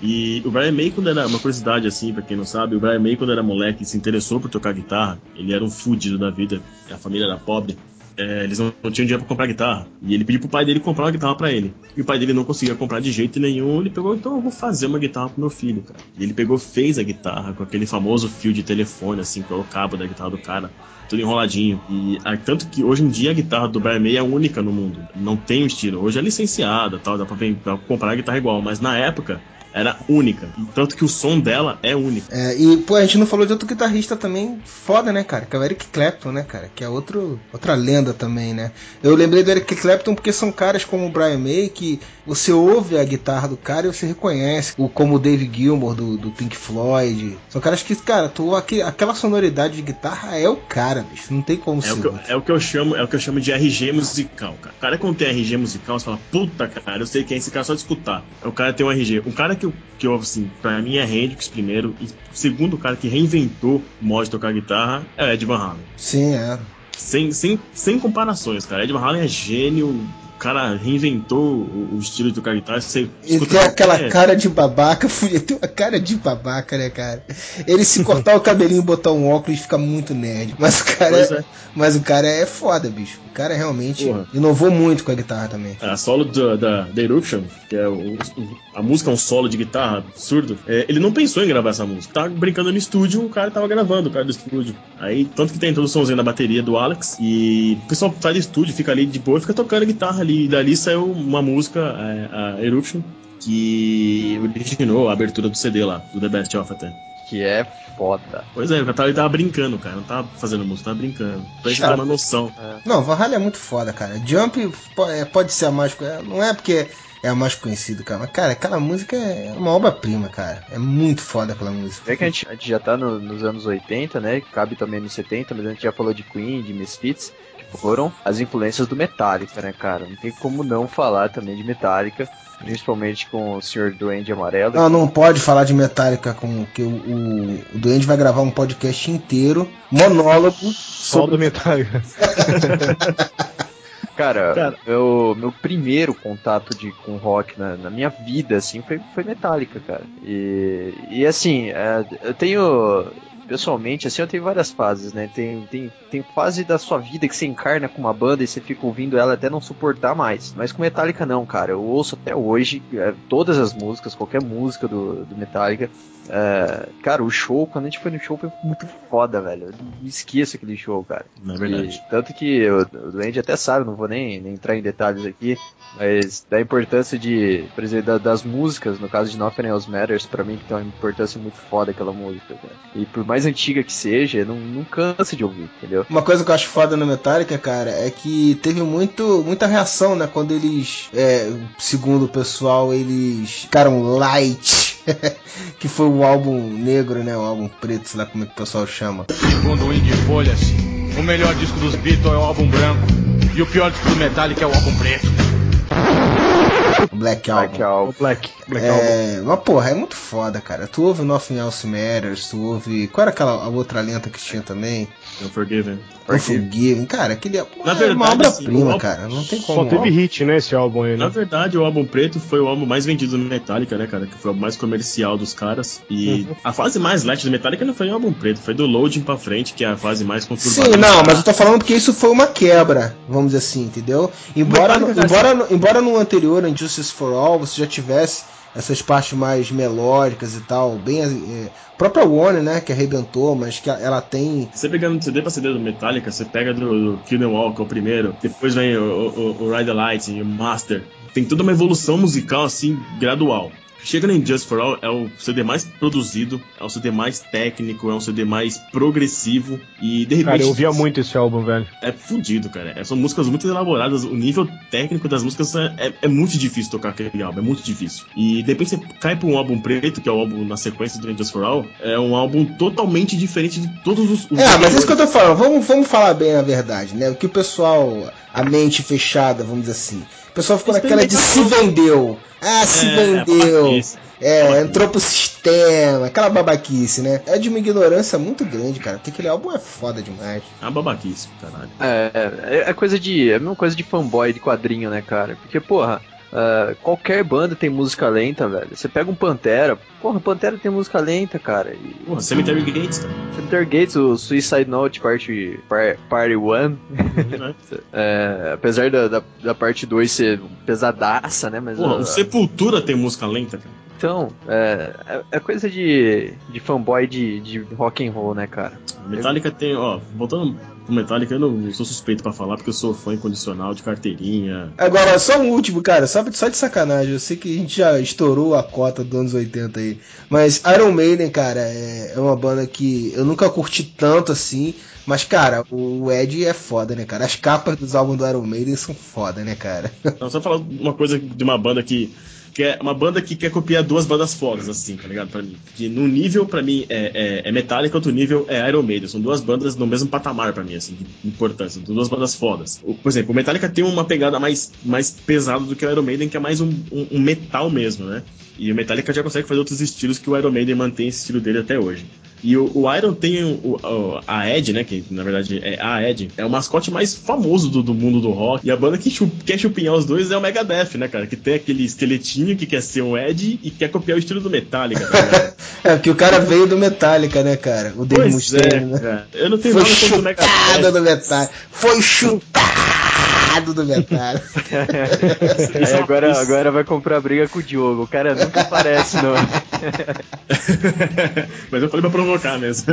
E o Brian May, quando era uma curiosidade assim, pra quem não sabe, o Brian May, quando era moleque se interessou por tocar guitarra, ele era um fudido da vida, a família era pobre, é, eles não, não tinham dinheiro pra comprar guitarra. E ele pediu pro pai dele comprar uma guitarra pra ele. E o pai dele não conseguia comprar de jeito nenhum. Ele pegou, então eu vou fazer uma guitarra pro meu filho, cara. E ele pegou, fez a guitarra com aquele famoso fio de telefone, assim, que é o cabo da guitarra do cara. Tudo enroladinho. E ah, tanto que hoje em dia a guitarra do Brian May é única no mundo. Não tem um estilo. Hoje é licenciada tal, dá pra, ven- dá pra comprar a guitarra igual. Mas na época era única. Tanto que o som dela é único. É, e, pô, a gente não falou de outro guitarrista também foda, né, cara? Que é o Eric Clapton, né, cara? Que é outro, outra lenda também, né? Eu lembrei do Eric Clapton porque são caras como o Brian May que você ouve a guitarra do cara e você reconhece. O, como o Dave Gilmour do, do Pink Floyd. São caras que, cara, tu, aque- aquela sonoridade de guitarra é o cara, bicho. Não tem como É o, ser. que eu, é o que eu chamo, é o que eu chamo de RG musical, cara. O cara quando tem RG musical, você fala, puta cara, eu sei quem é esse cara só de escutar. O cara tem um RG. Um cara que eu, que eu assim, pra mim é Hendrix primeiro, e o segundo cara que reinventou o modo de tocar guitarra é o Ed Van Halen. Sim, é. Sem, sem, sem comparações, cara. Ed Van Halen é gênio, cara reinventou o, o estilo de tocar guitarra. Você Ele tem aquela qualquer- cara de babaca, ele tem uma cara de babaca, né, cara? Ele se cortar o cabelinho e botar um óculos fica muito nerd. Mas o cara, é, é. mas o cara é foda, bicho. O cara realmente Porra. inovou muito com a guitarra também. A solo da, da, da Eruption, que é o, o- a música é um solo de guitarra absurdo, é, ele não pensou em gravar essa música. Tava brincando no estúdio, o cara tava gravando, o cara do estúdio. Aí, tanto que tem a introduçãozinha da bateria do Alex, e o pessoal sai do estúdio, fica ali de boa, fica tocando guitarra ali. E dali saiu uma música, é, a Eruption, que originou a abertura do CD lá, do The Best Of até. Que é foda. Pois é, ele tava, ele tava brincando, cara, não tava fazendo música, tava brincando. Pra gente ter uma noção. Não, Van Halen é muito foda, cara. Jump é, pode ser a mágica. é, Não é porque é a mais conhecida, cara. Mas, cara, aquela música é uma obra-prima, cara. É muito foda aquela música. É que a gente, a gente já tá no- nos anos 80, né? Cabe também nos 70, mas a gente já falou de Queen, de Misfits, foram as influências do Metallica, né, cara? Não tem como não falar também de Metallica, principalmente com o Sr. Duende Amarelo. Não, não pode falar de Metallica com que o, o, o Duende vai gravar um podcast inteiro, monólogo, Só sobre do Metallica. Cara, Cara. Meu, meu primeiro contato de, com rock na, na minha vida, assim, foi, foi Metallica, cara. E, e assim, é, eu tenho. Pessoalmente, assim, eu tenho várias fases, né? Tem, tem, tem fase da sua vida que você encarna com uma banda e você fica ouvindo ela até não suportar mais. Mas com Metallica não, cara. Eu ouço até hoje é, todas as músicas, qualquer música do, do Metallica. É, cara, o show, quando a gente foi no show, foi muito foda, velho. Eu não esqueço aquele show, cara. Não é verdade. E tanto que o, o Duende até sabe, não vou nem, nem entrar em detalhes aqui, mas da importância de, por exemplo, da- das músicas, no caso de Nothing Else Matters, pra mim que tem uma importância muito foda aquela música, cara. E por mais antiga que seja, não, não cansa de ouvir, entendeu? Uma coisa que eu acho foda no Metallica, cara, é que teve muito, muita reação, né? Quando eles, é, segundo o pessoal, eles ficaram light. que foi o álbum negro, né? O álbum preto, sei lá como é que o pessoal chama. Segundo o Indie Folhas, o melhor disco dos Beatles é o álbum branco e o pior disco do Metallica é o álbum preto. Black Album. Black Album. Black. Black Album. É, mas porra, é muito foda, cara. Tu ouve Nothing Else Matters, tu ouve. Qual era aquela a outra lenta que tinha também? Unforgiven. Unforgiven. Cara, aquele é Na é verdade, uma assim, o obra-prima, álbum cara. Não tem como. Só teve hit, né, esse álbum aí, Na né? verdade, o álbum preto foi o álbum mais vendido do Metallica, né, cara? Que foi o álbum mais comercial dos caras. E a fase mais light do Metallica não foi o álbum preto, foi do Loading pra frente, que é a fase mais conturbada. Sim, não, mas eu tô falando porque isso foi uma quebra, vamos dizer assim, entendeu? Embora, embora, embora no anterior, em Justice for All, você já tivesse essas partes mais melódicas e tal, bem. É, própria Warner, né, que arrebentou, mas que ela tem. Você pegando CD pra CD do Metallica, você pega do, do Kill que é o primeiro, depois vem o, o, o Ride the Light e o Master. Tem toda uma evolução musical, assim, gradual. Chega em Just For All, é o CD mais produzido, é o CD mais técnico, é um CD mais progressivo e de repente... Cara, eu ouvia muito esse álbum, velho. É fudido, cara. É, São músicas muito elaboradas. O nível técnico das músicas é, é- é muito difícil tocar aquele álbum. É muito difícil. E de repente você cai pra um álbum preto, que é o álbum na sequência do Just For All. É um álbum totalmente diferente de todos os. os É, mas isso que eu tô falando, vamos, vamos falar bem a verdade, né? O que o pessoal, a mente fechada, vamos dizer assim. O pessoal ficou naquela de se vendeu. Ah, se vendeu. babaquice. É, Babaquice. entrou pro sistema, aquela babaquice, né? É de uma ignorância muito grande, cara, porque aquele álbum é foda demais. É uma babaquice, caralho. É, é, é coisa de. É a mesma coisa de fanboy de quadrinho, né, cara? Porque, porra, ah, qualquer banda tem música lenta, velho. Você pega um Pantera, porra, Pantera tem música lenta, cara. E Porra, Cemetery Gates, cara. Center Gates, o Suicide Note Part, par, Party 1, né? é, apesar da, da, da parte 2 ser pesadaça, né? Mas Porra, o Sepultura tem música lenta, cara. Então, é, é, é coisa de, de fanboy de, de rock and roll, né, cara? Metallica tem, ó, voltando pro Metallica, eu não sou suspeito pra falar, porque eu sou fã incondicional de carteirinha. Agora, só um último, cara, só, só de sacanagem. Eu sei que a gente já estourou a cota dos anos 80 aí. Mas Iron Maiden, cara, é, é uma banda que eu nunca curti tanto assim. Mas, cara, o Ed é foda, né, cara? As capas dos álbuns do Iron Maiden são foda, né, cara? Não, só falar uma coisa de uma banda que. Que é uma banda que quer copiar duas bandas fodas, assim, tá ligado? Pra mim. Que no nível, pra mim, é, é, é Metallica, outro nível é Iron Maiden. São duas bandas no mesmo patamar pra mim, assim, de importância. São duas bandas fodas. O- por exemplo, o Metallica tem uma pegada mais, mais pesada do que o Iron Maiden, que é mais um, um- um metal mesmo, né? E o Metallica já consegue fazer outros estilos que o Iron Maiden mantém esse estilo dele até hoje. E o, o Iron tem o, o- a Ed, né? Que na verdade é a Ed, é o mascote mais famoso do, do mundo do rock. E a banda que chu- quer chupinhar os dois é o Megadeth, né, cara? Que tem aquele esqueletinho que quer ser o Ed e quer copiar o estilo do Metallica, tá ligado? É, porque o cara veio do Metallica, né, cara? O Dave Mustaine, é, né? cara. Eu não tenho Foi nada contra o Megadeth. do Metallica. Foi do. Aí agora, agora vai comprar briga com o Diogo. O cara nunca aparece, não. Mas eu falei pra provocar mesmo.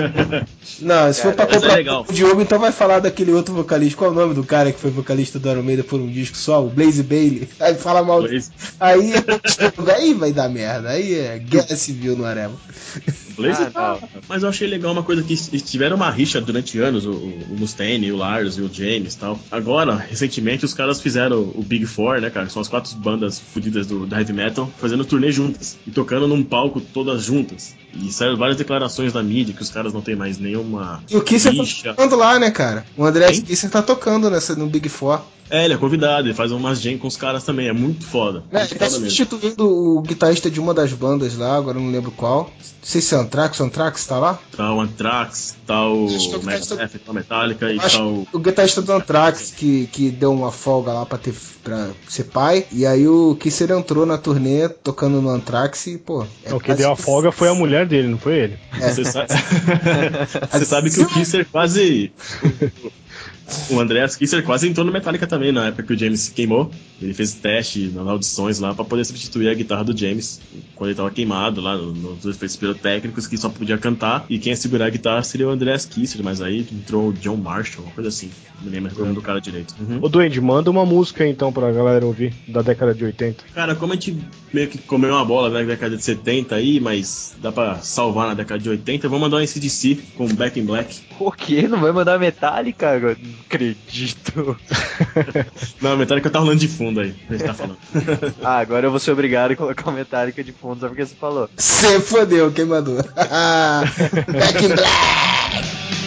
Não, se for pra mas é comprar legal. o Diogo, então vai falar daquele outro vocalista. Qual é o nome do cara que foi vocalista do Maiden por um disco só? O Blaze Bailey. Aí fala mal. Blaze. Aí, aí vai dar merda. Aí é guerra civil no Areva. Blaze Ah, tá. Mas eu achei legal uma coisa que eles tiveram uma rixa durante anos, o, o Mustaine, o Lars e o James e tal. Agora, recentemente, os caras fizeram o Big Four, né, cara? São as quatro bandas fodidas do da heavy metal, fazendo turnê juntas e tocando num palco todas juntas. E saíram várias declarações da mídia que os caras não tem mais nenhuma E o Kisser tá tocando lá, né, cara? O André? Kisser tá tocando nessa, no Big Four. É, ele é convidado, ele faz umas jam com os caras também, é muito foda. É, muito ele tá foda mesmo. substituindo o guitarrista de uma das bandas lá, agora eu não lembro qual. Não sei se é Anthrax, o Anthrax tá lá? Tá o Anthrax, tá o eu Megadeth, tá o Metallica e tá o. O guitarrista do Anthrax que, que deu uma folga lá pra, ter, pra ser pai. E aí o Kisser entrou na turnê tocando no Anthrax e, pô. é o que deu a folga foi a mulher dele, não foi ele? Você sabe... Você sabe que o Kisser quase. O Andreas Kisser quase entrou no Metallica também, na época que o James se queimou. Ele fez teste nas audições lá pra poder substituir a guitarra do James. Quando ele tava queimado lá no- nos efeitos pirotécnicos, que só podia cantar. E quem ia segurar a guitarra seria o Andreas Kisser, mas aí entrou o John Marshall, uma coisa assim. Não me lembro o nome do cara direito. Uhum. Ô Duende, manda uma música então pra galera ouvir, da década de 80. Cara, como a gente meio que comeu uma bola na década de 70 aí, mas dá pra salvar na década de 80, vamos mandar um ACDC com Back in Black. O quê? Não vai mandar Metallica? Eu Não acredito. Não, a Metallica tá rolando de fundo aí, a gente tá falando. Ah, agora eu vou ser obrigado a colocar o Metallica de fundo, só porque você falou. Você fodeu, quem mandou? Back in Black!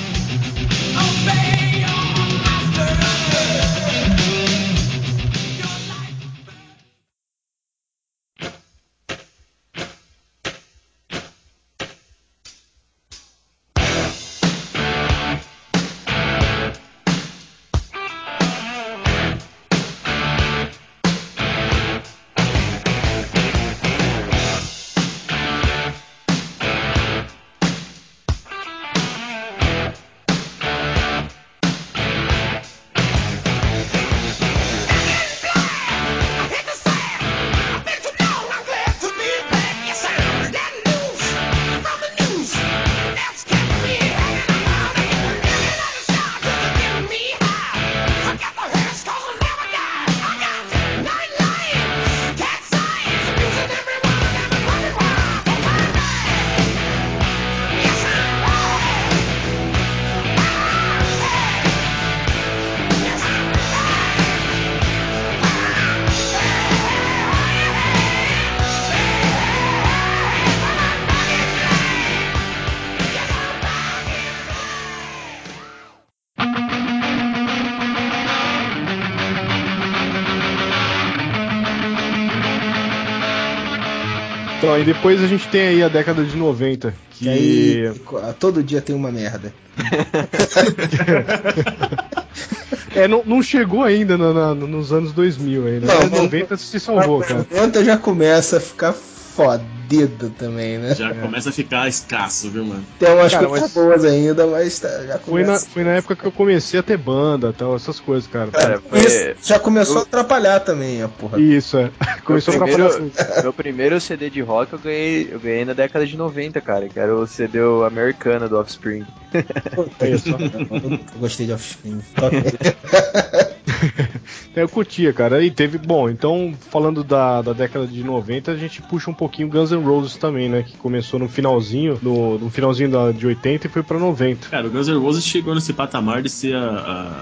Aí depois a gente tem aí a década de 90, que... Que aí todo dia tem uma merda. É, não, não chegou ainda na- na- nos anos 2000 ainda. Não, Nos mas- 90 se salvou, cara. 90 já começa a ficar fodido também, né? Já começa a ficar escasso, viu, mano? Tem umas Cara, coisas mas- boas ainda, mas tá- já Foi na, começa. foi na época que eu comecei a ter banda tal, essas coisas, cara. Cara, foi. Isso já começou a atrapalhar também, a porra. Isso, é. Começou a primeiro- atrapalhar. Meu primeiro CD de rock eu ganhei, eu ganhei na década de 90, cara, que era o CD americano do Offspring. É isso. Eu gostei de Offspring. É, Eu curtia, cara. E teve. Bom, então, falando da, da década de 90, a gente puxa um pouquinho Guns N' Roses também, né? Que começou no finalzinho, no, no finalzinho da, de 80 e foi pra 90. Cara, o Guns N' Roses chegou nesse patamar de ser a,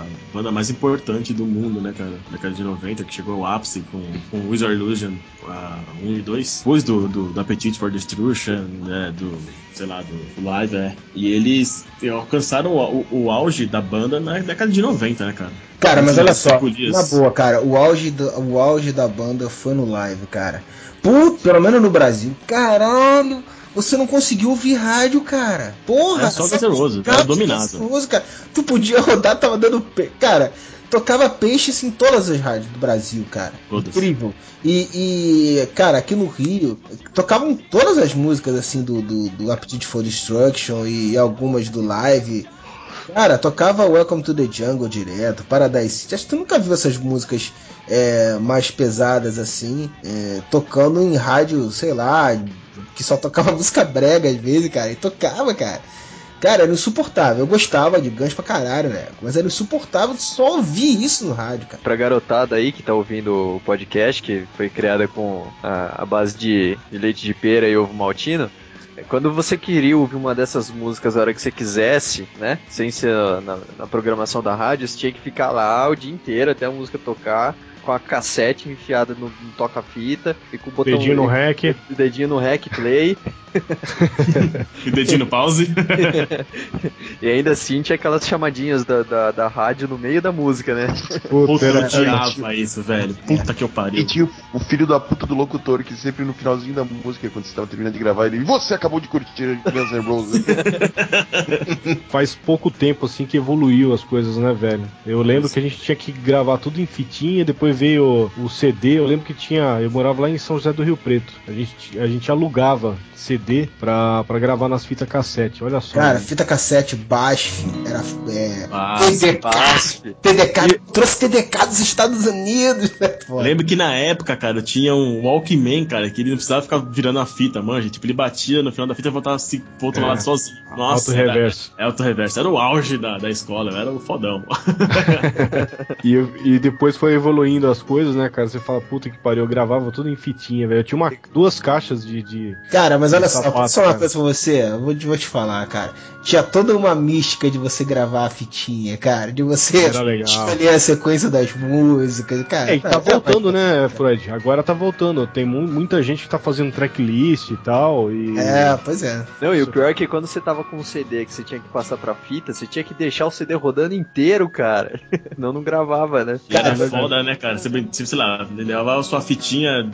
a banda mais importante do mundo, né, cara? Na década de 90, que chegou ao ápice com, com Wizard Illusion a 1 e 2. Depois do, do, do Appetite for Destruction, né, do, sei lá, do Live, é. E eles alcançaram o, o, o auge da banda na década de 90, né, cara? Cara, mas Sim, olha só, dias. na boa, cara, o auge, do, o auge da banda foi no live, cara. Putz, pelo menos no Brasil. Caralho, você não conseguiu ouvir rádio, cara. Porra, Era só Roses, cara, era dominado. Roses, cara. Tu podia rodar, tava dando. Pe... Cara, tocava peixes em todas as rádios do Brasil, cara. Todas. Incrível. E, e, cara, aqui no Rio, tocavam todas as músicas, assim, do, do, do Appetite for Destruction e algumas do live. Cara, tocava Welcome to the Jungle direto, Paradise City. Acho que tu nunca viu essas músicas é, mais pesadas assim, é, tocando em rádio, sei lá, que só tocava música brega às vezes, cara. E tocava, cara. Cara, era insuportável. Eu gostava de Guns pra caralho, né? Mas era insuportável só ouvir isso no rádio, cara. Pra garotada aí que tá ouvindo o podcast, que foi criada com a, a base de, de leite de pera e ovo maltino, Quando você queria ouvir uma dessas músicas a hora que você quisesse, né? Sem ser na, na programação da rádio, você tinha que ficar lá o dia inteiro até a música tocar com a cassete enfiada no, no toca-fita e com o botão Dedinho no rec. dedinho no rec play E dedinho no pause. e ainda assim tinha aquelas chamadinhas da, da, da rádio no meio da música, né? Puta, Puta, eu era- odiava isso, velho. Puta que eu E pariu. tinha o, o filho da puta do locutor que sempre no finalzinho da música, quando você tava terminando de gravar, ele. Você acabou de curtir Guns N' Roses. faz pouco tempo assim que evoluiu as coisas, né, velho? Eu lembro que a gente tinha que gravar tudo em fitinha, depois veio o, o CD. Eu lembro que tinha, eu morava lá em São José do Rio Preto. A gente, a gente alugava CD pra, pra gravar nas fitas cassete. Olha só. Cara, fita cassete, BASF, era. É, Ah, TDK, BASF. TDK, trouxe TDK dos Estados Unidos, né? Lembro que na época, cara, tinha um Walkman, cara, que ele não precisava ficar virando a fita, manja. Tipo, ele batia no final da fita e voltava assim pro outro É. lado sozinho. Nossa, era- reverso. É auto reverso. Era o auge da, da escola, eu era o fodão. E, e depois foi evoluindo as coisas, né, cara? Você fala, puta que pariu, eu gravava tudo em fitinha, velho. Eu tinha uma, duas caixas de. de- Cara, mas olha só, Sapato, posso falar uma cara. coisa pra você? Eu vou, te- vou te falar, cara. Tinha toda uma mística de você gravar a fitinha, cara. De você Era escolher a sequência das músicas, cara. É, e tá voltando, né, Fred? Agora tá voltando. Tem mu- muita gente que tá fazendo tracklist e tal. E... É, pois é. Não, e o pior é que quando você tava com um CD que você tinha que passar pra fita, você tinha que deixar o CD rodando inteiro, cara. Não, não gravava, né? E era Cara, foda, né, cara? Você, você, sei lá, levava a sua fitinha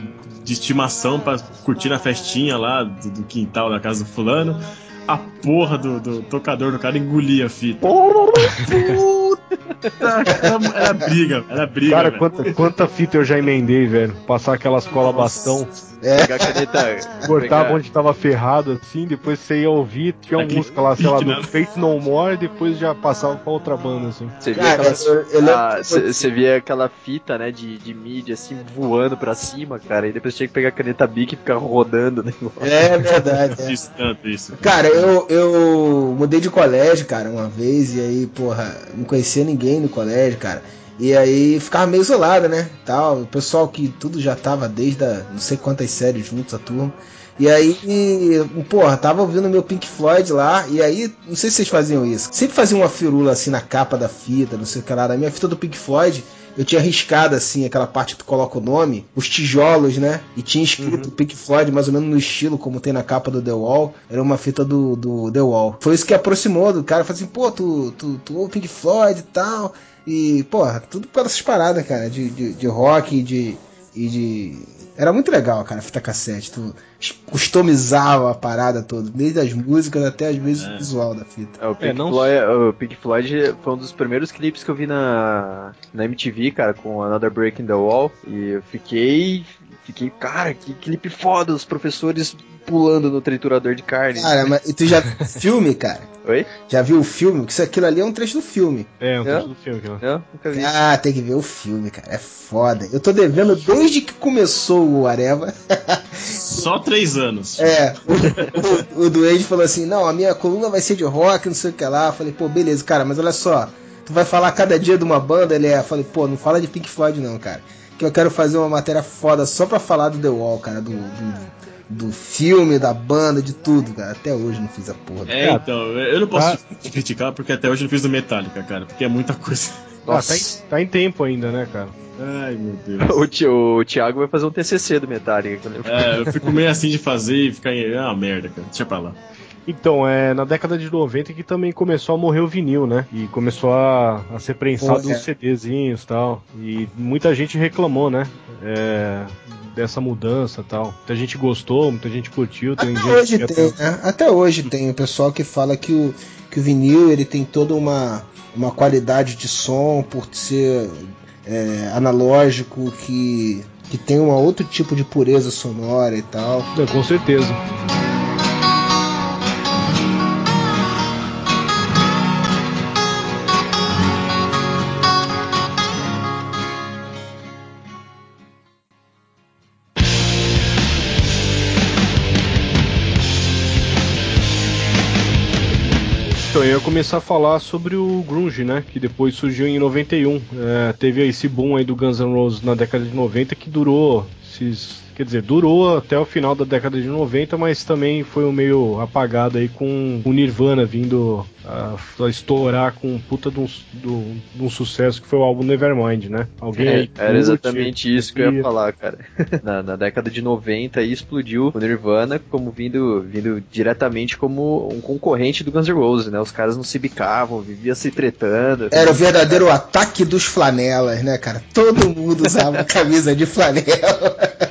de estimação pra curtir na festinha lá do, do quintal da casa do fulano. A porra do, do tocador do cara engolia a fita. Era, era briga, era briga. Cara, velho. quanta, quanta fita eu já emendei, velho. Passar aquelas cola bastão, Pegar a caneta. cortava pegar- onde tava ferrado, assim, depois você ia ouvir, tinha uma Aquele música lá, sei lá, do né? Fate No More, e depois já passava pra outra banda, assim. Você via Cara, aquelas. eu, eu lembro. ah, você via aquela fita, né, de, de mídia assim voando pra cima, cara, e depois tinha que pegar a caneta Bic e ficar rodando o negócio. É verdade. é. Tanto isso. Cara, eu, eu mudei de colégio, cara, uma vez, e aí, porra, não conhecia ninguém no colégio, cara. E aí ficava meio isolado, né? Tal. O pessoal que tudo já tava desde a, não sei quantas séries juntos, a turma. E aí, porra, tava ouvindo meu Pink Floyd lá, e aí, não sei se vocês faziam isso. Sempre fazia uma firula assim na capa da fita, não sei o que lá. Na minha fita do Pink Floyd, eu tinha riscado assim, aquela parte que tu coloca o nome, os tijolos, né? E tinha escrito Pink Floyd, mais ou menos no estilo como tem na capa do The Wall. Era uma fita do, do The Wall. Foi isso que aproximou do cara. Falei assim, pô, tu, tu, tu ouve Pink Floyd e tal. E, porra, tudo por causa dessas paradas, cara, de, de, de rock e de, e de. Era muito legal, cara, fita cassete. Tu customizava a parada toda, desde as músicas até às vezes o visual da fita. É, o, Pink não- Floyd, o Pink Floyd foi um dos primeiros clipes que eu vi na, na MTV, cara, com Another Break in the Wall. E eu fiquei. Fiquei, cara, que clipe foda, os professores pulando no triturador de carne. Cara, mas e tu já viu o filme, cara? Oi? Já viu o filme? Porque isso aquilo ali é um trecho do filme. É, um É? trecho do filme aquilo. Não, nunca vi. Ah, tem que ver o filme, cara. É foda. Eu tô devendo desde que começou o Areva. Só três anos. É, o, o, o Duende falou assim: não, a minha coluna vai ser de rock, não sei o que lá. Eu falei, pô, beleza, cara, mas olha só, tu vai falar cada dia de uma banda, ele é. Eu falei, pô, não fala de Pink Floyd, não, cara. Que eu quero fazer uma matéria foda só pra falar do The Wall, cara, do, do, do filme, da banda, de tudo, cara. Até hoje não fiz a porra. É, então, eu não posso Ah. criticar porque até hoje eu não fiz do Metallica, cara, porque é muita coisa. Ah, tá, em, tá em tempo ainda, né, cara? Ai, meu Deus. O, Ti- o Thiago vai fazer um TCC do Metallica. eu. É, eu fico meio assim de fazer e ficar em. Ah, merda, cara. Deixa pra lá. Então, é na década de 90 que também começou a morrer o vinil, né? E começou a, a ser prensado Pô, é. CDzinhos e tal. E muita gente reclamou, né? É, dessa mudança e tal. Muita gente gostou, muita gente curtiu. Até hoje tem, né? Até hoje tem o pessoal que fala que o, que o vinil ele tem toda uma, uma qualidade de som por ser é, analógico, que, que tem um outro tipo de pureza sonora e tal. É, com certeza. Então, eu ia começar a falar sobre o Grunge, né? Que depois surgiu em 91. É, teve esse boom aí do Guns N' Roses na década de 90 que durou esses, quer dizer, durou até o final da década de 90, mas também foi um meio apagado aí com o Nirvana vindo a, a estourar com um puta de um, de um- de um sucesso que foi o álbum Nevermind, né? Alguém É, aí era curte, exatamente isso que eu ia falar, cara. Na, na década de 90 aí explodiu o Nirvana como vindo, vindo diretamente como um concorrente do Guns N' Roses, né? Os caras não se bicavam, viviam se tretando. Era o verdadeiro ataque dos flanelas, né, cara? Todo mundo usava camisa de flanela.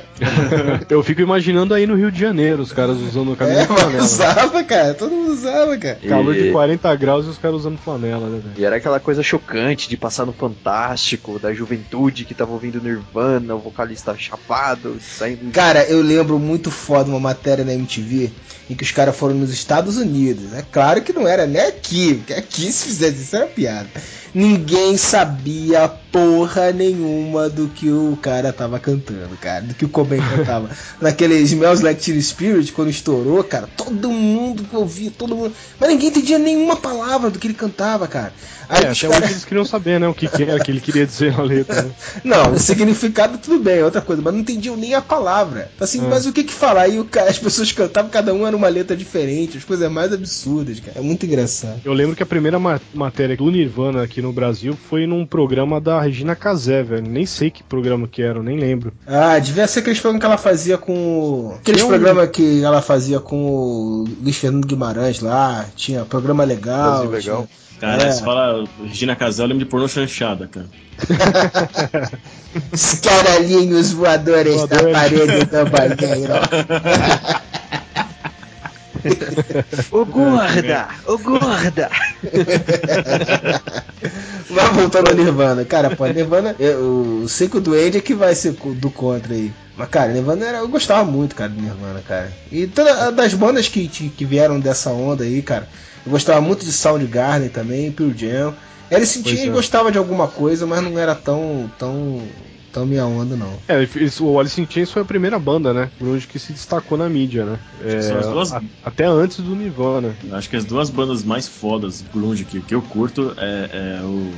Eu fico imaginando aí no Rio de Janeiro, os caras usando camisa É, de flanela. usava, cara. Todo mundo usava, cara. Calor de E- 40 graus e os caras usando flanela, né, velho? E era aquela coisa chocante de passar no Fantástico, da juventude que tava ouvindo Nirvana, o vocalista chapado, saindo. Cara, eu lembro muito foda uma matéria na MTV em que os caras foram nos Estados Unidos. É claro que não era nem aqui, porque aqui se fizesse isso era piada. Ninguém sabia porra nenhuma do que o cara tava cantando, cara, do que o Cobain cantava. Naquele Smells Like Teen Spirit, quando estourou, cara, todo mundo ouvia, todo mundo. Mas ninguém entendia nenhuma palavra do que ele cantava, cara. Aí É, até cara- hoje eles queriam saber, né, o que, que era que ele queria dizer na letra. Né? Não, o significado tudo bem, é outra coisa, mas não entendiam nem a palavra. Assim, É. mas o que que falar? Aí as pessoas cantavam, cada uma era uma letra diferente, as coisas mais absurdas, cara. É muito engraçado. Eu lembro que a primeira ma- matéria do Nirvana aqui no Brasil foi num programa da Regina Casé, velho. Nem sei que programa que era, nem lembro. Ah, devia ser aqueles programas que ela fazia com. Aqueles um- programas que ela fazia com o Luiz Fernando Guimarães lá. Tinha programa legal. Brasil Legal. Cara, É. você fala Regina Casal, eu lembro de pornô chanchada, cara. Tinha os caralhinhos voadores da parede do banheiro. Ô gorda! Ô gorda! Mas voltando ao Nirvana, cara, pô, Nirvana, eu, eu sei que o Duende é que vai ser do contra aí. Mas, cara, Nirvana era, eu gostava muito, cara, do Nirvana, cara. E todas das bandas que, que vieram dessa onda aí, cara, eu gostava muito de Soundgarden também, Pearl Jam. Alice Chains é. gostava de alguma coisa, mas não era tão, tão, tão minha onda, não. É, eles- o Alice in Chains foi a primeira banda, né, grunge que se destacou na mídia, né? É, São as duas- a- até antes do Nirvana. Eu Acho que as duas bandas mais fodas grunge que, que eu curto é, é o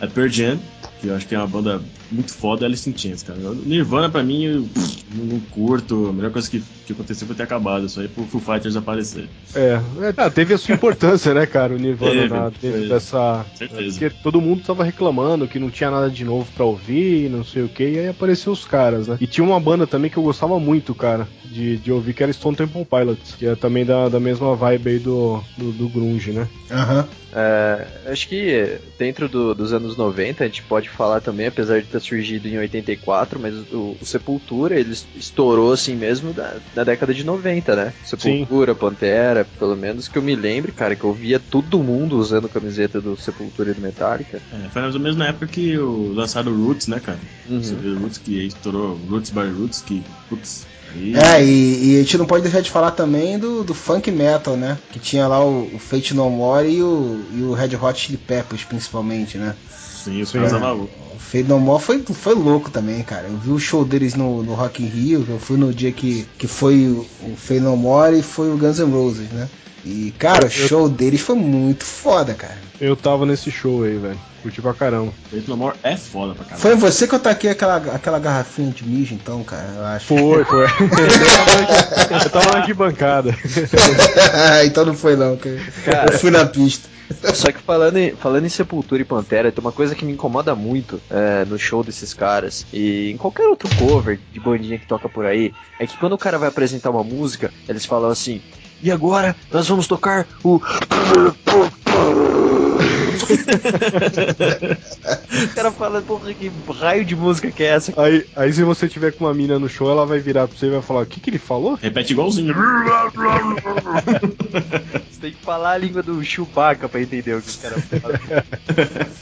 é Pearl Jam, que eu acho que é uma banda muito foda, e Alice in Chains, cara. O Nirvana, pra mim, eu pff, não curto. A melhor coisa que, que aconteceu foi ter acabado. Isso aí pro Foo Fighters aparecer. É, é, ah, teve a sua importância, né, cara, o Nirvana Teve, na- dentro dessa. Certeza. Porque todo mundo tava reclamando que não tinha nada de novo pra ouvir, não sei o que, e aí apareceu os caras, né? E tinha uma banda também que eu gostava muito, cara, de, de ouvir, que era Stone Temple Pilots, que é também da, da mesma vibe aí do, do, do Grunge, né? Aham. É, acho que dentro do- dos anos 90 a gente pode falar também, apesar de ter surgido em 84, mas o, o Sepultura ele estourou assim mesmo da, da década de 90, né? Sepultura, Pantera, pelo menos que eu me lembre, cara, que eu via todo mundo usando camiseta do Sepultura e do Metallica. É, foi mais ou menos na época que o, lançaram o Roots, né, cara? Uhum. Você vê o Roots que estourou Roots by Roots, que, putz, aí... É, e, e a gente não pode deixar de falar também do, do funk metal, né? Que tinha lá o, o Fate No More e o, e o Red Hot Chili Peppers, principalmente, né? Sim, os caras É. estavam O Fade No More foi, foi louco também, cara. Eu vi o show deles no, no Rock in Rio, eu fui no dia que, que foi o, o Fade No More e foi o Guns N' Roses, né? E, cara, o show deles foi muito foda, cara. Eu tava nesse show aí, velho. Curti pra caramba. Feito no Amor é foda pra caralho. Foi você que eu taquei aquela, aquela garrafinha de mijo, então, cara, eu acho. Foi, foi. eu tava na- eu tava na arquibancada. então não foi não, cara. Cara. Eu fui na pista. Só que falando em, falando em Sepultura e Pantera, tem uma coisa que me incomoda muito é, no show desses caras e em qualquer outro cover de bandinha que toca por aí, é que quando o cara vai apresentar uma música, eles falam assim: e agora nós vamos tocar o. o cara fala, porra, que raio de música que é essa? Aí, aí se você tiver com uma mina no show, ela vai virar pra você e vai falar: O que, que ele falou? Repete igualzinho. Você tem que falar a língua do Chewbacca pra entender o que os caras falam.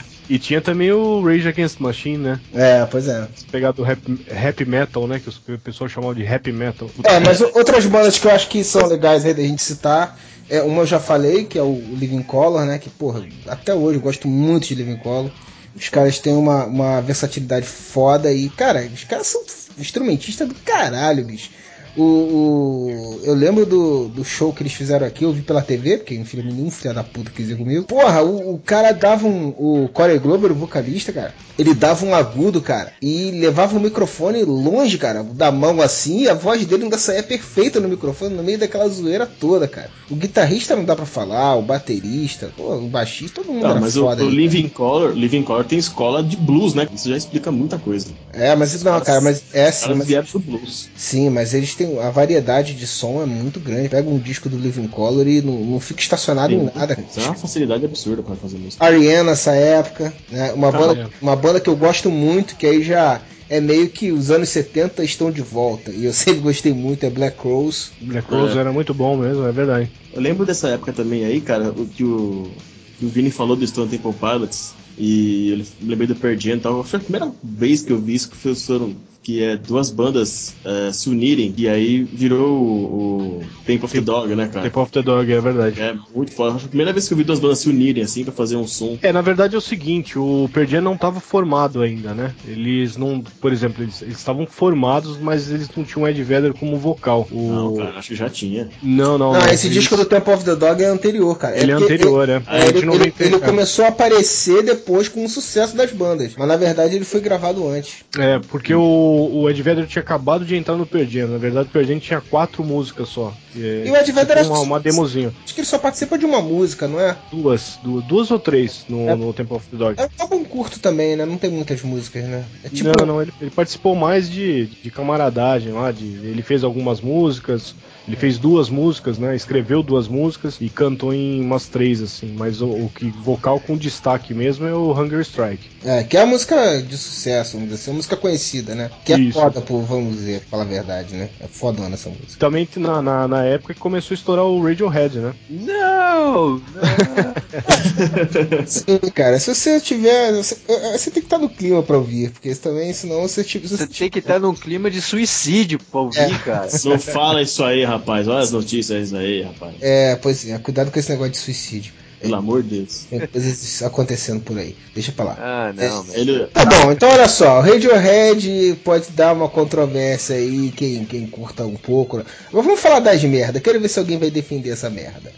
E tinha também o Rage Against the Machine, né? É, pois é. Pegar do rap, rap metal, né? Que o pessoal chamava de rap metal. É, mas outras bandas que eu acho que são legais aí da gente citar, é, uma eu já falei, que é o Living Color, né? Que, porra, até hoje eu gosto muito de Living Color. Os caras têm uma, uma versatilidade foda e, cara, os caras são instrumentistas do caralho, bicho. O, o- eu lembro do, do show que eles fizeram aqui, eu vi pela TV, porque enfim, nenhum filho da puta quis ir comigo. Porra, o, o cara dava um. O Corey Glover, o vocalista, cara, ele dava um agudo, cara, e levava o microfone longe, cara, da mão assim, e a voz dele ainda saía perfeita no microfone, no meio daquela zoeira toda, cara. O guitarrista não dá pra falar, o baterista, pô, o baixista, todo mundo Tá, era mas o, foda. o ali, Living Color, Living Color tem escola de blues, né? Isso já explica muita coisa. É, mas não, cara, mas é assim, mas vieram do blues. Sim, mas eles têm. A variedade de som é muito grande. Pega um disco do Living Color e não, não fica estacionado em nada. Isso é uma facilidade absurda pra fazer música. Ariana nessa época, né? Uma banda, Caramba. uma banda que eu gosto muito, que aí já é meio que os anos 70 estão de volta. E eu sempre gostei muito, é Black Rose. Black Rose É. era muito bom mesmo, é verdade. Eu lembro dessa época também aí, cara, o que o, que o Vini falou do Stone Temple Pilots. E eu lembrei do Pearl Jam e tal. Foi a primeira vez que eu vi isso que foram que é duas bandas eh, se unirem e aí virou o, o Temple of the Dog, né, cara? Temple of the Dog, é verdade. É muito foda. Foi a primeira vez que eu vi duas bandas se unirem assim pra fazer um som. É, na verdade é o seguinte, o Pearl Jam não estava formado ainda, né? Eles não, por exemplo, eles estavam formados, mas eles não tinham Ed Vedder como vocal. O... Não, cara, acho que já tinha. Não, não. Não, não, esse eles- disco do Temple of the Dog é anterior, cara. Ele é porque anterior, é. É, É ele, ele- 90, ele começou a aparecer depois com o sucesso das bandas. Mas na verdade ele foi gravado antes. É, porque o, o Ed Vedder tinha acabado de entrar no Pearl Jam. Na verdade, o Pearl Jam tinha quatro músicas só. E, E o Ed Vedder tipo é- uma, uma demozinha. Acho que ele só participa de uma música, não é? Duas, duas, duas ou três no, É. no Temple of the Dog. É um álbum curto também, né? Não tem muitas músicas, né? É tipo. Não, não, ele, ele participou mais de, de camaradagem lá, de, ele fez algumas músicas, ele fez duas músicas, né? Escreveu duas músicas e cantou em umas três, assim, mas o, o que vocal com destaque mesmo é o Hunger Strike. É, que é a música de sucesso, vamos dizer assim, uma música conhecida, né? Que é Isso. foda, pô, vamos dizer, pra falar a verdade, né? É fodona essa música. Também na, na, na época que começou a estourar o Radiohead, né? Não! Sim, cara, se você tiver. Você, é, você tem que estar no clima pra ouvir, porque também, senão você. Tipo, Você tem que estar num clima de suicídio pra ouvir, É. cara. Não fala isso aí, rapaz. Olha as notícias aí, rapaz. É, pois é, cuidado com esse negócio de suicídio. Pelo amor de Deus. Tem coisas acontecendo por aí. Deixa pra lá. Ah, não, mas... Ele, Tá bom, então olha só, o Radiohead pode dar uma controvérsia aí, quem, quem curta um pouco. né? Mas vamos falar das merda, quero ver se alguém vai defender essa merda.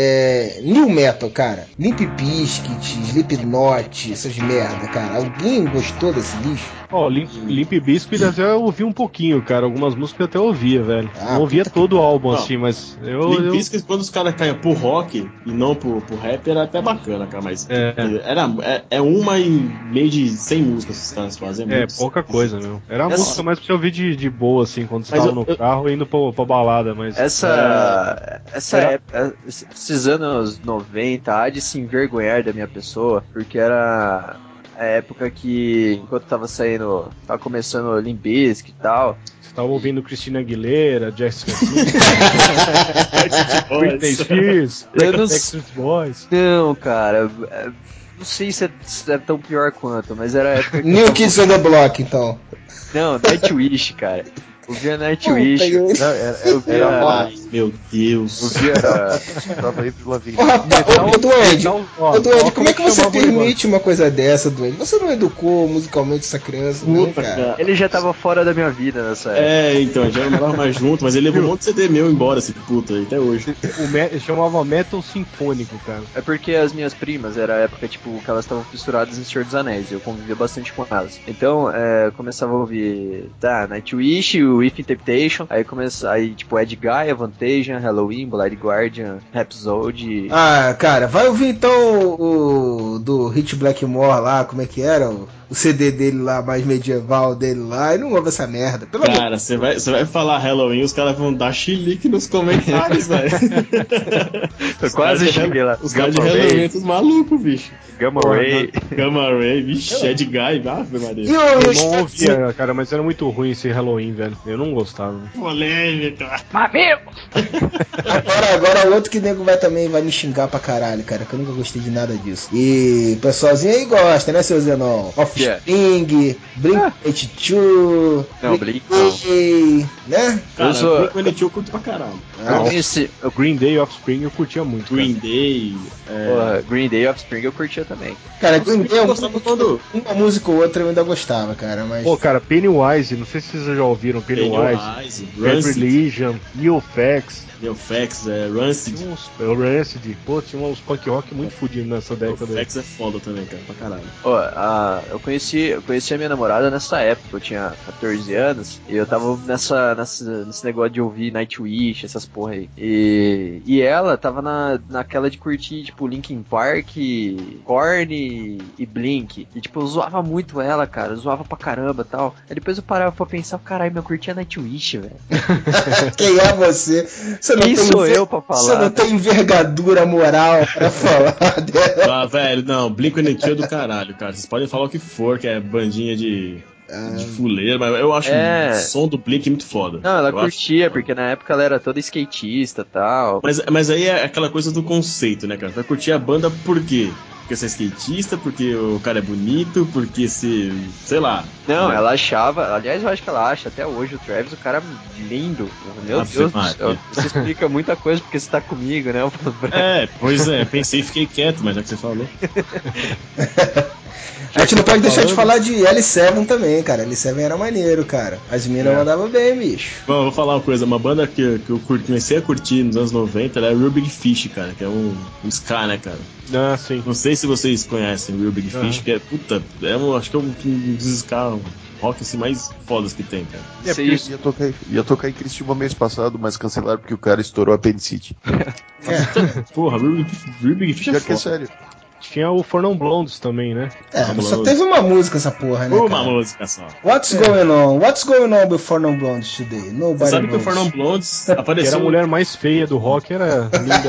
É, New Metal, cara. Limp Bizkit, Slipknot, essas merda, cara. Alguém gostou desse lixo? Ó, Limp, Limp Bizkit até eu ouvi um pouquinho, cara. Algumas músicas eu até ouvia, velho. Ah, não ouvia todo o álbum Não. assim, mas eu. Limp eu- Bizkit, quando os caras caem pro rock e não pro, pro rap, era até bacana, cara. Mas É. era, é, é uma em meio de 100 músicas que os caras fazem. É, pouca coisa, meu. Era uma Essa- música mais pra você ouvir de, de boa, assim, quando você Mas tava eu- no eu- carro indo pra, pra balada, mas. Essa, essa Era- época, esses anos 90, há de se envergonhar da minha pessoa, porque era a época que, enquanto tava saindo, tava começando o Limp Bizkit e tal, Você tava ouvindo Cristina Aguilera, Jessica Britney Spears, Backstreet Boys. Não, cara, é, não sei se é, se é tão pior quanto, mas era a época que. eu New Kids on the Block, então. Não, Nightwish, cara. Eu via Nightwish. Eu- Não, era, eu via. Era meu Deus. Eu via. Tava aí pro Lavigne. Ô, rapaz, ô, Duende, Ó, ô, Duende, ó, como é que você permite uma coisa dessa, Duende? Você não educou musicalmente essa criança, não, Puta, cara? cara. Ele já tava fora da minha vida nessa época. É, então, já não morava mais junto, mas ele levou um monte de CD meu embora, esse puta aí, até hoje. O me- chamava Metal Sinfônico, cara. É porque as minhas primas, era a época, tipo, que elas estavam fissuradas em Senhor dos Anéis, eu convivia bastante com elas. Então, é, eu começava a ouvir, tá, Nightwish, o If Temptation, aí começa, aí, tipo, Ed Guy, Avantasia, Halloween, Blood Guardian, Rhapsody... Ah, cara, vai ouvir então o, o do Hit Blackmore lá, como é que era? O, o CD dele lá, mais medieval dele lá, e não ouve essa merda. Pelo Cara, você vai, você vai falar Halloween, os caras vão dar chilique nos comentários, velho. eu quase Os caras de cheguei lá. Os caras de Gamma Halloween, Ray, tudo maluco, bicho. Gamma Porra, Ray... Gamma Ray, vixe, Ed Guy, ave Maria. Eu os não caras- ouvia, cara, mas era muito ruim esse Halloween, velho. Eu não gostava. Polêmica. Agora, agora outro que nego vai também vai me xingar pra caralho, cara, que eu nunca gostei de nada disso. E o pessoalzinho aí gosta, né, seu Zenon? Off que é? Offspring, Blink-182, Não, Blink não. Day, né? Cara, Eu sou- Blink-182 eu curto pra caralho. Eu conheci. Eu, Green Day Offspring eu curtia muito. Green Day. É, porra, Green Day Offspring eu curtia também. Cara, Green Day é eu um gostava quando. uma música ou outra eu ainda gostava, cara, mas... Pô, cara, Pennywise, não sei se vocês já ouviram Pennywise, Pennywise, Rancid, Religion, Neofax, é, Rancid. tinha uns, é, o Rancid, pô, tinha uns punk rock muito fodidos nessa década. aí. Neofax é foda também, cara, pra caralho. Ó, a, eu conheci, eu conheci a minha namorada nessa época, eu tinha 14 anos, e eu tava nessa, nessa, nesse negócio de ouvir Nightwish, essas porra aí. E, e ela tava na, naquela de curtir, tipo, Linkin Park, Korn e, e Blink. E, tipo, eu zoava muito ela, cara, eu zoava pra caramba e tal. Aí depois eu parava pra pensar, caralho, meu, eu curtia Nightwish, velho. Quem é você? Você não Quem tem sou eu pra Você não falar? tem envergadura moral pra falar dela. Ah, velho, não, Blink-182 é do caralho, cara. Vocês podem falar o que for, que é bandinha de, de fuleiro, mas eu acho É. o som do Blink muito foda. Não, ela Eu acho- curtia, porque na época ela era toda skatista e tal. Mas, mas aí é aquela coisa do conceito, né, cara? Vai curtir a banda por quê? Porque você é skatista, porque o cara é bonito, porque se. sei lá. Não, Né? ela achava, aliás, eu acho que ela acha até hoje o Travis o cara lindo. Meu Deus do Maria. céu. Isso explica muita coisa porque você tá comigo, né? É, pois é, pensei e fiquei quieto, mas já que você falou. A gente não pode deixar de falar de L7 também, cara. L7 era maneiro, cara. As minas É. mandavam bem, bicho. Bom, eu vou falar uma coisa, uma banda que, que eu comecei a curtir nos anos 90 era Big Fish, cara, que é um, um ska, né, cara? Ah, sim. Não sei se vocês conhecem o Real Big. Fish, que é, puta, é um, acho que é um, um dos ska rock assim, mais fodas que tem, cara. É, porque- Ia tocar, ia tocar em Criciúma mês passado, mas cancelaram porque o cara estourou a apendicite. Porra, Real Real Big Fish é Pior que é sério. Tinha o Fornão Blondes também, né? É, só teve uma música essa porra, né? Uma cara? música só. What's going on? What's going on with Fornum Blondes today? Nobody Você sabe que o knows. Fernão Blondes Que era apareceu. a mulher mais feia do rock, era Linda.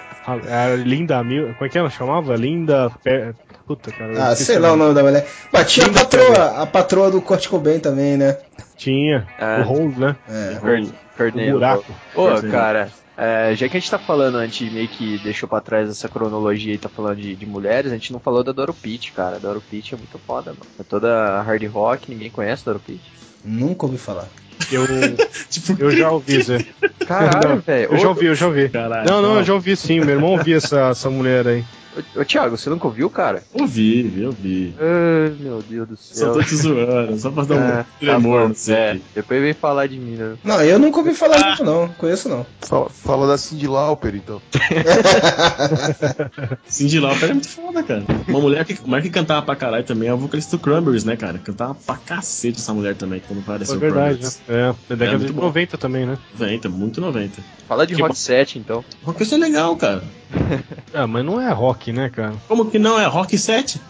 a, a Linda Mil. Como é que ela chamava? Linda. Pe... Puta, cara. Ah, sei lá o nome da mulher. Mas tinha a patroa, a patroa do Kurt Cobain também, né? Tinha. É. O Hole, né? É. O buraco. Pô, Cornelo. cara, é, já que a gente tá falando, a gente meio que deixou pra trás essa cronologia e tá falando de, de mulheres, a gente não falou da Doro Peach, cara. A Doro Peach é muito foda, mano. É toda hard rock, ninguém conhece a Doro Peach. Nunca ouvi falar. Eu, Tipo, eu já ouvi, Zé. Caralho, velho. Eu já ouvi, eu já ouvi. Caralho. Não, não, eu já ouvi sim. Meu irmão ouvia essa, essa mulher aí. Ô, ô, Thiago, você nunca ouviu, cara? Ouvi, vi, ouvi. Ai, meu Deus do Só céu. tô te zoando, só pra dar um É, tá tremor, bom, sei. é, depois vem falar de mim, né? Não, eu nunca ouvi falar disso, não. Conheço, não. Fala, fala da Cindy Lauper, então. Cindy Lauper é muito foda, cara. Uma mulher que, uma mulher que cantava pra caralho também é a vocalista do Cranberries, né, cara? Cantava pra cacete essa mulher também, quando apareceu É verdade, né? É, da década muito de bom. 90 também, né? 90, muito 90. Fala de Tipo- Rock 7, então. Rock isso é legal, cara. Ah, mas não é rock, né, cara? Como que não? É Rock 7?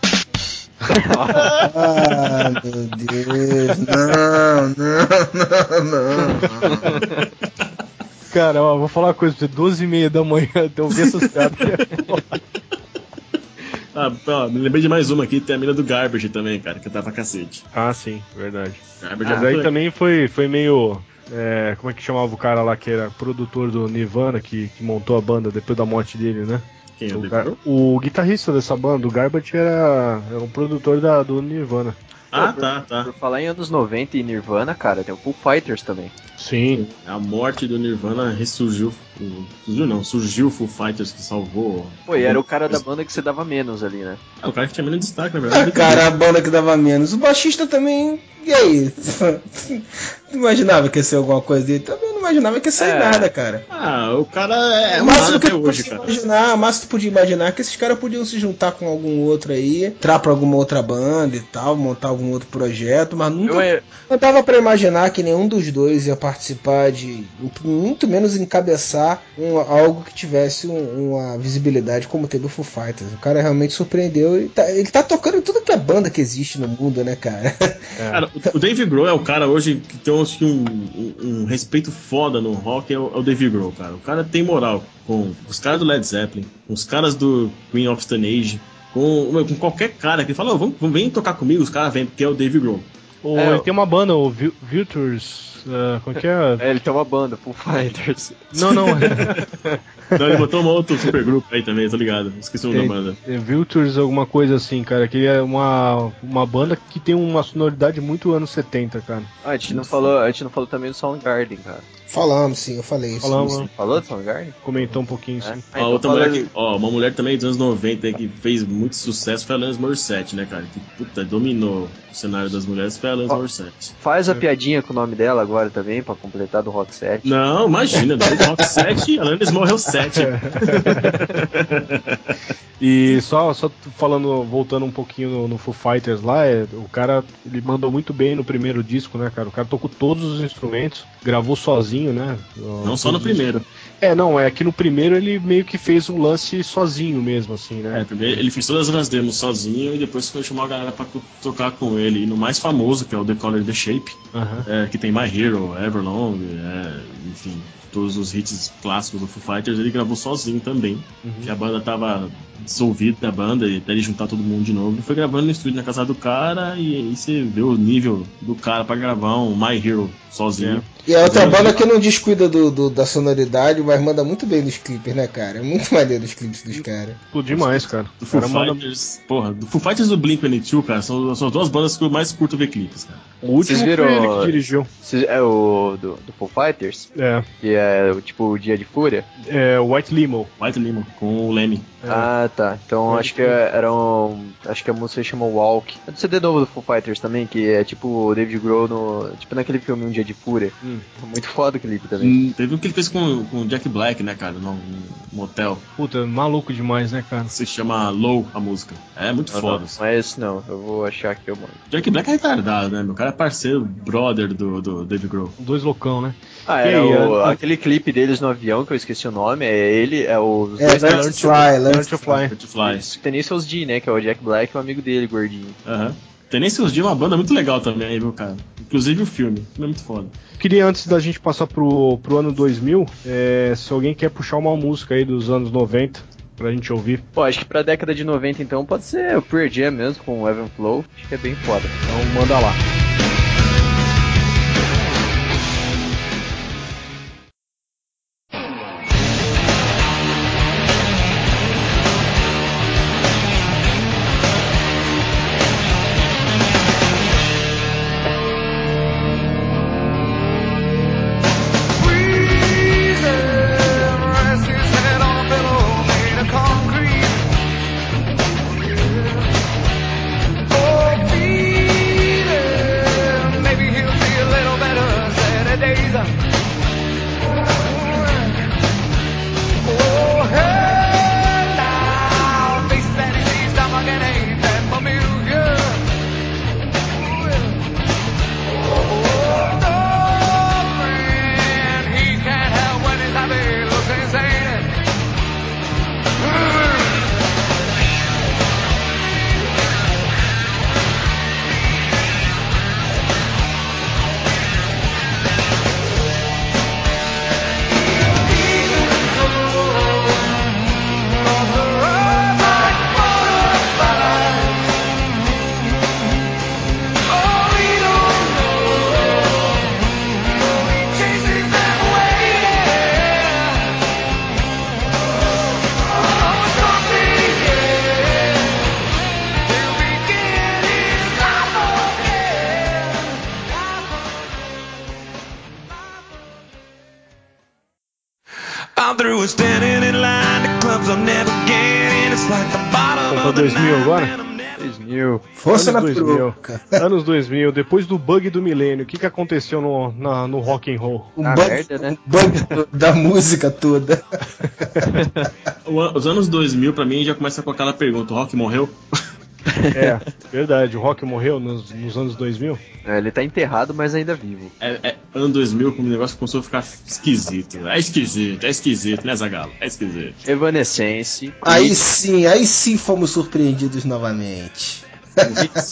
Ah, meu Deus. Não, não, não, não. Cara, ó, vou falar uma coisa pra você, 12 e meia da manhã, até ouvir essas piadas. Ah, ó, me lembrei de mais uma aqui, tem a mina do Garbage também, cara, que cantava pra cacete. ah, sim, verdade. Garbage Mas é aí muito também foi, foi meio. é, como é que chamava o cara lá que era produtor do Nirvana, que, que montou a banda depois da morte dele, né? Quem é O, Gar- o guitarrista dessa banda, o Garbage, era, era um produtor da, do Nirvana. Ah, tá, tá. Por falar em anos 90 e Nirvana, cara, tem o Foo Fighters também. Sim. A morte do Nirvana ressurgiu. o- Surgiu não, surgiu o Full Fighters que salvou. Pô, e era o cara da banda que você dava menos ali, né? Ah, o cara que tinha menos destaque, na Ah, verdade. cara, a banda que dava menos. O baixista também. E aí? Não imaginava que ia ser alguma coisa dele? Também não imaginava que ia sair É. nada, cara. Ah, o cara é o máximo que até hoje, podia cara. imaginar, o máximo que tu podia imaginar é que esses caras podiam se juntar com algum outro aí, entrar pra alguma outra banda e tal, montar algum outro projeto, mas nunca Eu, é- não dava pra imaginar que nenhum dos dois ia participar de, muito menos encabeçar um- algo que tivesse um- uma visibilidade como teve o Foo Fighters. O cara realmente surpreendeu e tá- ele tá tocando em tudo que é banda que existe no mundo, né, cara? Cara, o- o Dave Grohl é o cara hoje que tem que um, um- respeito foda no rock, é o, é o Dave Grohl, cara. O cara tem moral com os caras do Led Zeppelin, com os caras do Queen of Stone Age, com, com qualquer cara que fala, "Ô, vamos, vem tocar comigo, os caras vêm, porque é o Dave Grohl. O, É, tem uma banda, o Virtues. Como que é? É, ele tem uma banda, Full Fighters. Não, não. Não, ele botou um outro supergrupo aí também, tô ligado. Esqueci o nome da banda. É, alguma coisa assim, cara. Que é uma, uma banda que tem uma sonoridade muito anos 70, cara. Ah, a gente não falou, a gente não falou também do Soundgarden, cara. Falamos, sim, eu falei isso. Falamos. Você falou do Soundgarden? Comentou um pouquinho, sim. Ah, Ó, então outra mulher que, ó, uma mulher também dos anos 90 aí que fez muito sucesso foi a Alanis Morissette, né, cara? Que puta, dominou o cenário das mulheres foi a Alanis Ó. Morissette. Faz a piadinha com o nome dela agora também, pra completar do Rock 7. Não, imagina, do Rock 7, a Alanis morreu 7. E só, só falando, voltando um pouquinho no, no Foo Fighters lá, é, o cara ele mandou muito bem no primeiro disco, né, cara? O cara tocou todos os instrumentos, gravou sozinho, né? Não só no primeiro. É, não, é que no primeiro ele meio que fez o lance sozinho mesmo, assim, né? É, primeiro ele fez todas as demos sozinho e depois foi chamar a galera pra to- tocar com ele. E no mais famoso, que é o The Color The Shape, Aham. é, que tem My Hero, Everlong, é, enfim, todos os hits clássicos do Foo Fighters, ele gravou sozinho também. Que a banda tava dissolvida, a banda, e até ele juntar todo mundo de novo. Ele foi gravando no estúdio na casa do cara e aí você vê o nível do cara pra gravar um My Hero sozinho. E é outra banda que não descuida do, do- da sonoridade, mas manda muito bem nos clipes, né, cara? É muito maneiro os clipes dos caras. Pô, demais, cara. Do Foo cara manda- Fighters, porra, do Foo Fighters e do Blink-182, cara, são, são as duas bandas que eu mais curto ver clipes, cara. O último Vocês viram- foi ele que dirigiu. Cês- É o do, do Full Fighters, É, que é tipo o Dia de Fúria. é White Limo. White Limo, com o Lemmy. É. Ah, tá. Então acho que era um. Acho que a música chama Walk. É do CD novo do Full Fighters também, que é tipo o David Grohl no. Tipo naquele filme Um Dia de Fúria. Hum. Muito foda o clipe também. Hum, Teve um que ele fez com, com o Jack Black, né, cara, num motel. Puta, maluco demais, né, cara? Se chama Low, a música. É muito Não, foda. não, não é esse não, eu vou achar que eu mando. Jack Black é retardado, né? Meu cara é parceiro, brother do, do David Grohl. Dois loucão, né? Ah, E aí, o- é- aquele clipe deles no avião, que eu esqueci o nome, é ele, é os É, Learn to Fly, Learn Learn to to Fly. Butterfly. Isso, Tenacious D, né, que é o Jack Black, o amigo dele, gordinho. Aham. Tenacious D é uma banda muito legal também, viu, cara? Inclusive o filme. O filme é muito foda. Queria, antes da gente passar pro, pro ano 2000, é, se alguém quer puxar uma música aí dos anos 90 pra gente ouvir. Pô, acho que pra década de 90 então pode ser o Pearl Jam mesmo, com o Evan Flow, acho que é bem foda. Então manda lá. 2000 night, agora? and I'm never 2000. Força na Anos 2000. peruca. Anos 2000, depois do bug do milênio, o que, que aconteceu no, na- no rock and roll? Um bug, merda, né? um bug da música toda. Os anos 2000, pra mim, já começa com aquela pergunta: o rock morreu? É, verdade, o rock morreu nos, nos anos 2000? É, ele tá enterrado, mas ainda vivo. É, é, ano 2000, como o negócio começou a ficar esquisito. É esquisito, é esquisito, né, Zagalo? É esquisito. Evanescence. Aí sim, aí sim fomos surpreendidos novamente.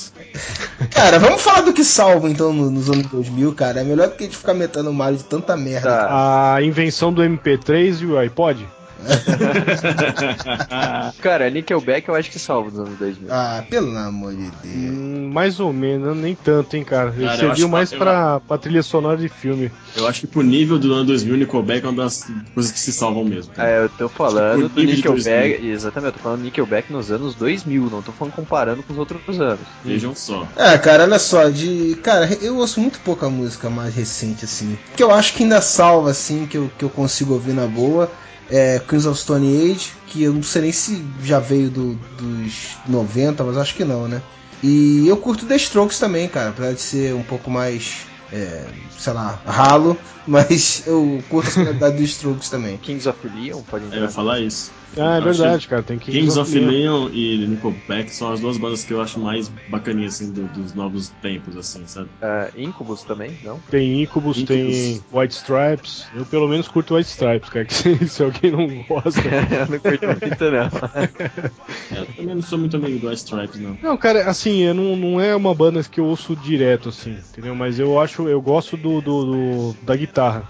Cara, vamos falar do que salva então no- nos anos 2000, cara. É melhor do que a gente ficar metendo o Mario de tanta merda. Tá. A invenção do MP3 e o iPod? Cara, Nickelback eu acho que salva dos anos 2000. Ah, pelo amor de Deus. Hum, mais ou menos, nem tanto, hein, cara. Cara, eu serviu acho- mais pra, pra trilha sonora de filme. Eu acho que pro nível do ano 2000, Nickelback é uma das coisas que se salvam mesmo. cara. É, eu tô falando Tipo, do Nickelback. Exatamente, eu tô falando Nickelback nos anos 2000, não tô falando comparando com os outros anos. Vejam só. É, cara, olha só, de. Cara, eu ouço muito pouca música mais recente, assim. Que eu acho que ainda salva, assim, que eu, que eu consigo ouvir na boa. É Queens of Stone Age, que eu não sei nem se já veio do- dos 90, mas acho que não, né? E eu curto The Strokes também, cara, apesar de ser um pouco mais. É, sei lá, ralo, mas eu curto a sonoridade dos Strokes também. Kings of Leon, pode É, eu entrar. ia falar isso. Ah, é Eu acho verdade, cara. Tem que Kings of Leon e Nickelback são as duas bandas que eu acho mais bacaninhas, assim, do- dos novos tempos, assim, sabe? É, Incubus também, não? Tem Incubus, Incubus. tem White Stripes. Eu pelo menos curto White Stripes, cara. Que se, se alguém não gosta. eu não curto muito, não. É, eu também não sou muito amigo do White Stripes, não. Não, cara, assim, eu não, não é uma banda que eu ouço direto, assim, entendeu? Mas eu acho, eu gosto do, do- do- da guitarra.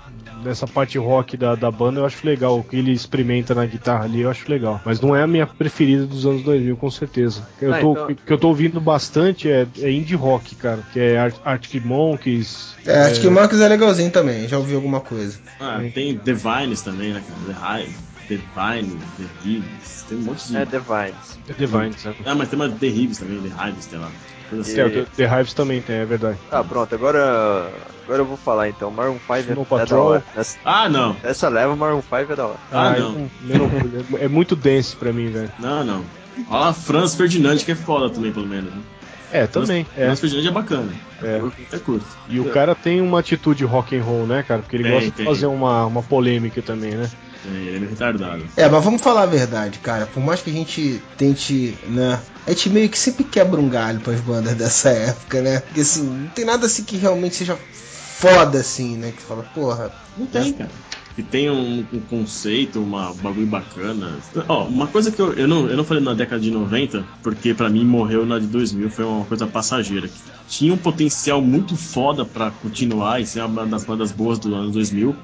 Dessa parte rock da, da banda eu acho legal. O que ele experimenta na guitarra ali eu acho legal. Mas não é a minha preferida dos anos 2000, com certeza. Eu Ah, tô, então- O que eu tô ouvindo bastante é, é indie rock, cara. Que é Ar- Arctic Monkeys. É, acho que Monkeys é legalzinho também, já ouvi alguma coisa. Ah, tem The Vines também, né, cara? The Hive, The Vine, The Hives, tem um monte de... É The Vines. The Vines, né? Ah, mas tem uma The Hives também, The Hives, tem lá. Coisa assim. É, o The- Hives também tem, é verdade. Ah, pronto, agora. Agora eu vou falar então. Maroon 5 Snow é, é da hora. Essa, Ah, não. essa leva Maroon 5 é da hora. Ah, eu não. eu não- é muito dance pra mim, velho. Não, não. Olha lá, Franz Ferdinand, que é foda também, pelo menos. Né? É, também. É, Franz Ferdinand é bacana. é. Até curto. E o cara tem uma atitude rock and roll, né, cara? Porque ele Tem, gosta tem. de fazer uma, uma polêmica também, né? É, ele é meio retardado. É, mas vamos falar a verdade, cara. Por mais que a gente tente, né? A gente meio que sempre quebra um galho pras bandas dessa época, né? Porque assim, não tem nada assim que realmente seja foda assim, né? Que fala, porra. Não tem, cara. Que tem um, um conceito, uma um bagulho bacana. Ó, uma coisa que eu, eu, não, eu não falei na década de 90, porque pra mim morreu na de 2000, foi uma coisa passageira. Tinha um potencial muito foda pra continuar e ser uma das bandas boas do ano 2000,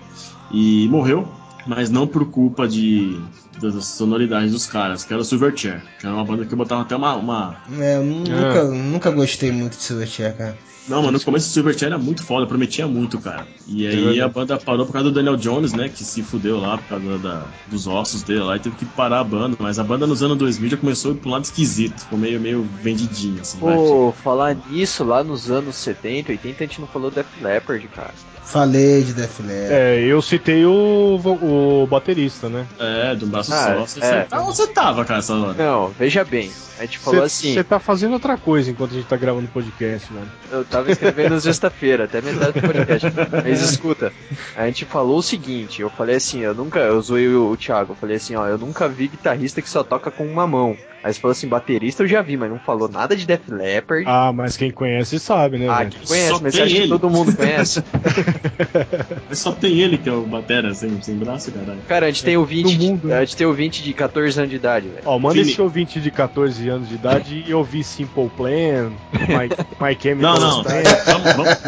e morreu, mas não por culpa de das sonoridades dos caras, que era o Silverchair, que era uma banda que eu botava até uma. uma... É, eu nunca, nunca gostei muito de Silverchair, cara. Não, mano, no começo o Silverchair era muito foda, prometia muito, cara. E aí a banda parou por causa do Daniel Jones, né? Que se fudeu lá por causa da- dos ossos dele lá e teve que parar a banda. Mas a banda nos anos 2000 já começou a ir um lado esquisito, ficou meio, meio vendidinho, assim. vai. Pô, falar nisso, lá nos anos 70, 80, a gente não falou Def Leppard, cara. Falei de Def Leppard. É, eu citei o, o baterista, né? É, do braço Ah, só. Você, é. tá, você tava, cara, essa hora. Não, veja bem. A gente falou assim, Você tá fazendo outra coisa enquanto a gente tá gravando o podcast, velho. eu tava escrevendo sexta-feira, até metade do podcast. Mas escuta, a gente falou o seguinte, eu falei assim, eu nunca, eu zoei o, o Thiago, eu falei assim, ó, eu nunca vi guitarrista que só toca com uma mão. Aí você falou assim, baterista eu já vi, mas não falou nada de Def Leppard. Ah, mas quem conhece sabe, né, Ah, velho? quem conhece, Só mas acha que todo mundo conhece? Mas só tem ele que é o Batera sem, sem braço, caralho. Cara, a gente tem ouvinte, mundo, de, né? a gente tem ouvinte de 14 anos de idade, velho. Ó, manda Vini. esse ouvinte de 14 anos de idade e ouvir Simple Plan, My, My Não, Chemical não. Romance. Vamos, vamos,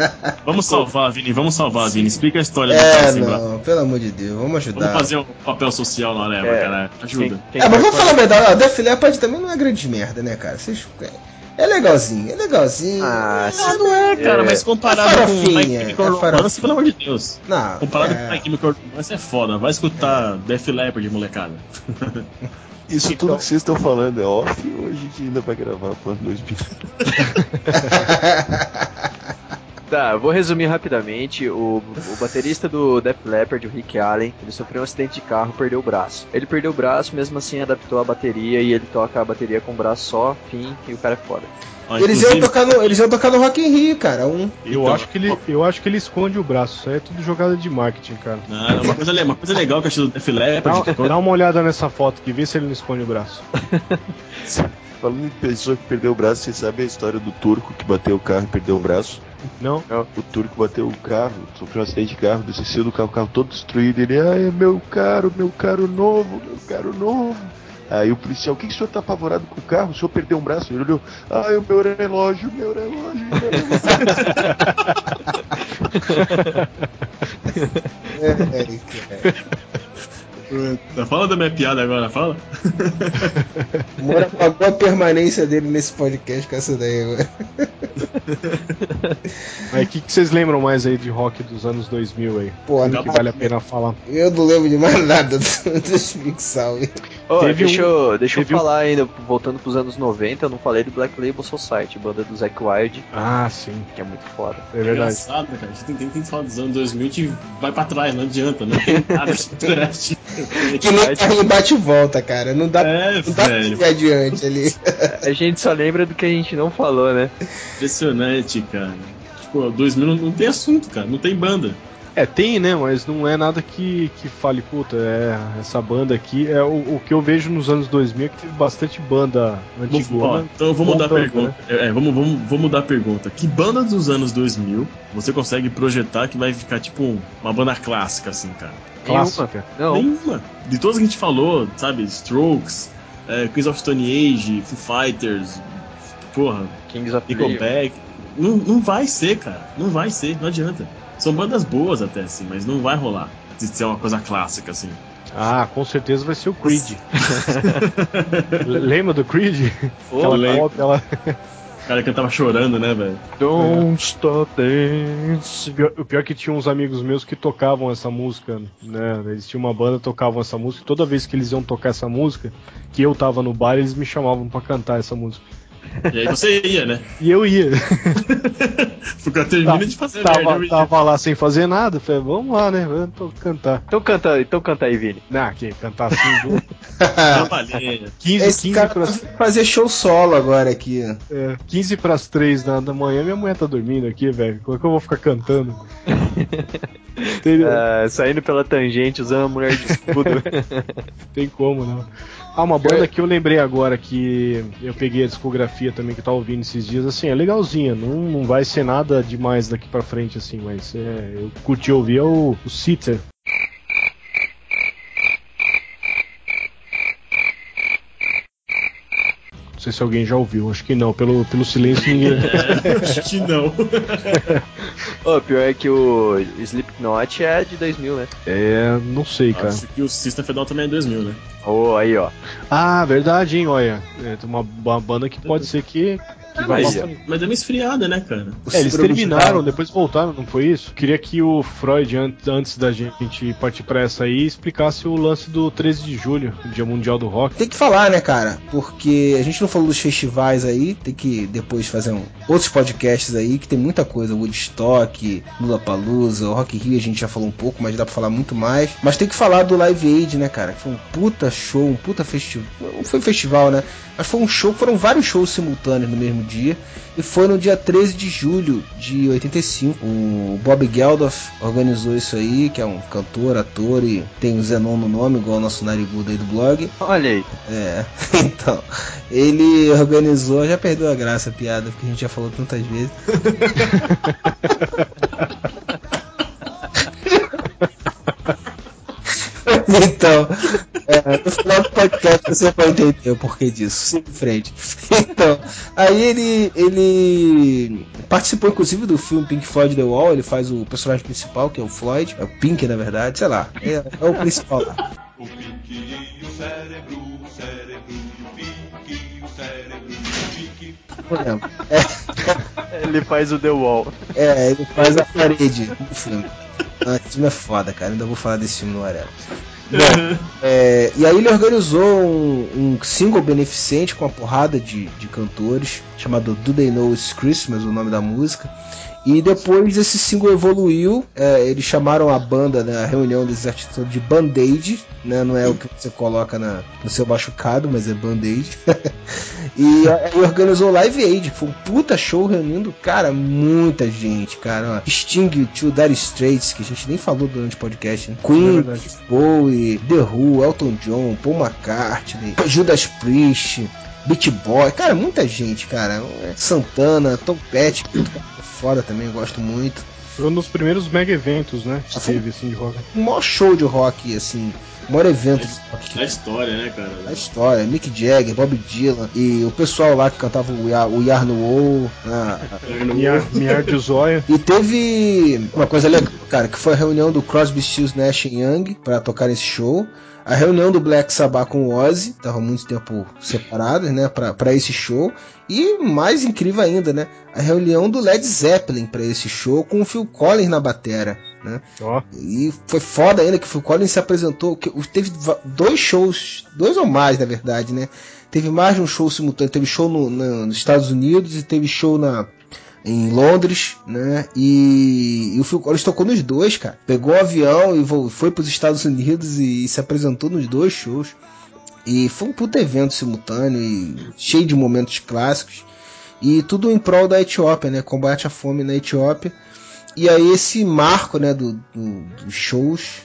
vamos salvar, Vini. Vamos salvar, Vini. Explica a história do É, cara sem braço. não, pelo amor de Deus, vamos Vamos ajudar. fazer um papel social na leva, É. cara. Ajuda. Quem- quem É, mas vamos falar a verdade, Def Leppard também não é grande merda, né, cara? Vocês. É legalzinho, é legalzinho. Ah, Ah, não é, cara, É. mas comparado É com My Chemical é Romance, pelo amor de Deus. Não, Comparado é... com My Chemical Romance é foda. Vai escutar Def Leppard, molecada. Isso tudo que vocês estão falando é off ou a gente ainda vai gravar pro ano 2000? Tá, eu vou resumir rapidamente. O, o baterista do Def Leppard, o Rick Allen, ele sofreu um acidente de carro e perdeu o braço. Ele perdeu o braço, mesmo assim adaptou a bateria e ele toca a bateria com o braço só, fim, e o cara é foda. Ó, Eles iam, tocar no, eles iam tocar no Rock in Rio, cara. Um. Eu, Então, acho que ele, eu acho que ele esconde o braço. Isso aí é tudo jogada de marketing, cara. Não, não, uma, coisa, uma coisa legal que eu achei do Def Dá, Leppard. dá uma olhada nessa foto aqui, vê se ele não esconde o braço. Falando em pessoa que perdeu o braço, você sabe a história do turco que bateu o carro e perdeu o braço? Não? O turco bateu o carro, sofreu um acidente de carro, desceu do carro, o carro todo destruído. Ele, ai, meu caro, meu caro novo, meu caro novo. Aí o policial, o que, que o senhor tá apavorado com o carro? O senhor perdeu um braço? Ele olhou, ai, o meu relógio, meu relógio, meu relógio. É, é, Puta, Fala da minha piada agora, fala. Moura pagou a permanência dele nesse podcast com essa daí agora. Aí o que, que vocês lembram mais aí de rock dos anos 2000 aí? Pô, que vale a pena falar. Eu não lembro de mais nada do- dos Big Ô, Teve deixa, um- eu, deixa eu teve um- falar ainda, voltando pros anos 90, eu não falei do Black Label Society, banda do Zack Wild, Ah, sim, que é muito foda. é verdade. Engraçado, né, cara? A gente tem, tem, tem que falar dos anos 2000, a gente vai pra trás, não adianta, não trash. Que nem carrinho bate e volta, cara. Não dá, É, não dá pra ir adiante ali. A gente só lembra do que a gente não falou, né? Impressionante, cara. Tipo, 2000 não, não tem assunto, cara. Não tem banda. É, tem, né? Mas não é nada que, que fale, puta, é, essa banda aqui. É o, o que eu vejo nos anos 2000 é que teve bastante banda Vamos- antiga. ó, então eu vou mudar a pergunta. É, vamos, vamos, vou mudar a pergunta. Que banda dos anos 2000 você consegue projetar que vai ficar tipo um- uma banda clássica, assim, cara? Clássica. Não, Nenhuma. De todas que a gente falou, sabe? Strokes, é, Queens of Stone Age, Foo Fighters, porra, Kings of. Nickelback. Não, não vai ser, cara. Não vai ser, não adianta. São bandas boas até, assim, mas não vai rolar de ser uma coisa clássica, assim. Ah, com certeza vai ser o Creed. Lembra do Creed? Pô, Aquela lembro. lá. O cara cantava chorando, né, velho? Don't stop dance. O pior, é que tinha uns amigos meus que tocavam essa música, né? Eles tinham uma banda, tocavam essa música. e Toda vez que eles iam tocar essa música, que eu tava no bar, eles me chamavam pra cantar essa música. E aí você ia, né? E eu ia. Porque termina de fazer merda. tava, eu ia. tava lá sem fazer nada. Falei, vamos lá, né? Vamos cantar. Então canta, então canta aí, Vini. Não, que cantar assim. do- Trabalhinha. 15, Esse 15 cara para vai fazer show solo agora aqui. é, 15 pras 3 da, da manhã, minha mulher tá dormindo aqui, velho. Como é que eu vou ficar cantando? Ah, saindo pela tangente, usando a mulher de escudo. Tem como, não. Ah, uma banda que eu lembrei agora que eu peguei a discografia também que eu tava ouvindo esses dias, assim, é legalzinha, não, não vai ser nada demais daqui pra frente, assim, mas é, eu curti ouvir é o, o Sitter. Sei se alguém já ouviu, acho que não, pelo, pelo silêncio ninguém. Acho que não. Ô, pior é que o Slipknot é de 2000, né? É, não sei, cara. Acho que o System Fedal também é 2000, né? Ô, aí, ó. Ah, verdade, hein, olha. É uma, uma banda que pode ser que, que vai mas- bastante. Mas é uma esfriada, né, cara? É, eles terminaram, depois voltaram, não foi isso? Queria que o Freud, an- antes da gente partir pra essa aí, explicasse o lance do 13 de julho, o Dia Mundial do Rock. Tem que falar, né, cara? Porque a gente não falou dos festivais aí, tem que depois fazer um, outros podcasts aí, que tem muita coisa. Woodstock, Lollapalooza, o Rock Rio a gente já falou um pouco, mas dá pra falar muito mais. Mas tem que falar do Live Aid, né, cara? Que foi um puta show, um puta festival. Não foi festival, né? Mas foi um show, foram vários shows simultâneos no mesmo dia. E foi no dia 13 de julho de 85. O Bob Geldof organizou isso aí, que é um cantor, ator e tem o Zenon no nome, igual o nosso narigudo aí do blog. Olha aí. É, então, ele organizou, já perdeu a graça a piada, porque a gente já falou tantas vezes. então, é, no final do podcast você vai entender o porquê disso. Siga em frente. Então, aí ele, ele participou inclusive do filme Pink Floyd The Wall, ele faz o personagem principal, que é o Floyd, é o Pink na verdade, sei lá, é, é o principal lá. O Pink e o cérebro, o cérebro e o Pink, e o cérebro e o Pink. Não lembro. É, Ele faz o The Wall. É, ele faz a parede no filme. Ah, esse filme é foda, cara. Ainda vou falar desse filme no Arela. Bom, é, e aí ele organizou um, um single beneficente com uma porrada de, de cantores, chamado Do They Know It's Christmas, o nome da música. E depois esse single evoluiu, é, eles chamaram a banda, né, a reunião desses artistas de Band-Aid, né, não é o que você coloca na, no seu machucado, mas é Band-Aid. e aí organizou Live Aid, foi um puta show reunindo, cara, muita gente, cara. Ó, Sting, Tio Dire Straits, que a gente nem falou durante o podcast, né? Queen, Bowie, The Who, Elton John, Paul McCartney, Judas Priest, Beat Boy, cara, muita gente, cara. Santana, Tom Petty, foda também, eu gosto muito. Foi um dos primeiros mega eventos, né? Que foi? teve assim de rock. O maior show de rock, assim, o maior evento Da história, né, cara? da história. Mick Jagger, Bob Dylan e o pessoal lá que cantava o Yar, o Yar no Wall. ah, Miar, miar de zóio. E teve uma coisa legal, cara, que foi a reunião do Crosby, Stills, Nash Young para tocar nesse show. A reunião do Black Sabbath com o Ozzy, tava muito tempo separados, né, pra, pra esse show. E mais incrível ainda, né, a reunião do Led Zeppelin pra esse show com o Phil Collins na batera, né. Ó, E foi foda ainda que o Phil Collins se apresentou, que teve dois shows, dois ou mais na verdade, né? Teve mais de um show simultâneo, teve show no- na- nos Estados Unidos e teve show na em Londres, né? E, e o Phil Collins tocou nos dois, cara. Pegou o avião e foi para os Estados Unidos e, se apresentou nos dois shows. E foi um puta evento simultâneo e cheio de momentos clássicos. E tudo em prol da Etiópia, né? Combate à fome na Etiópia. E aí esse marco, né, do, do- dos shows,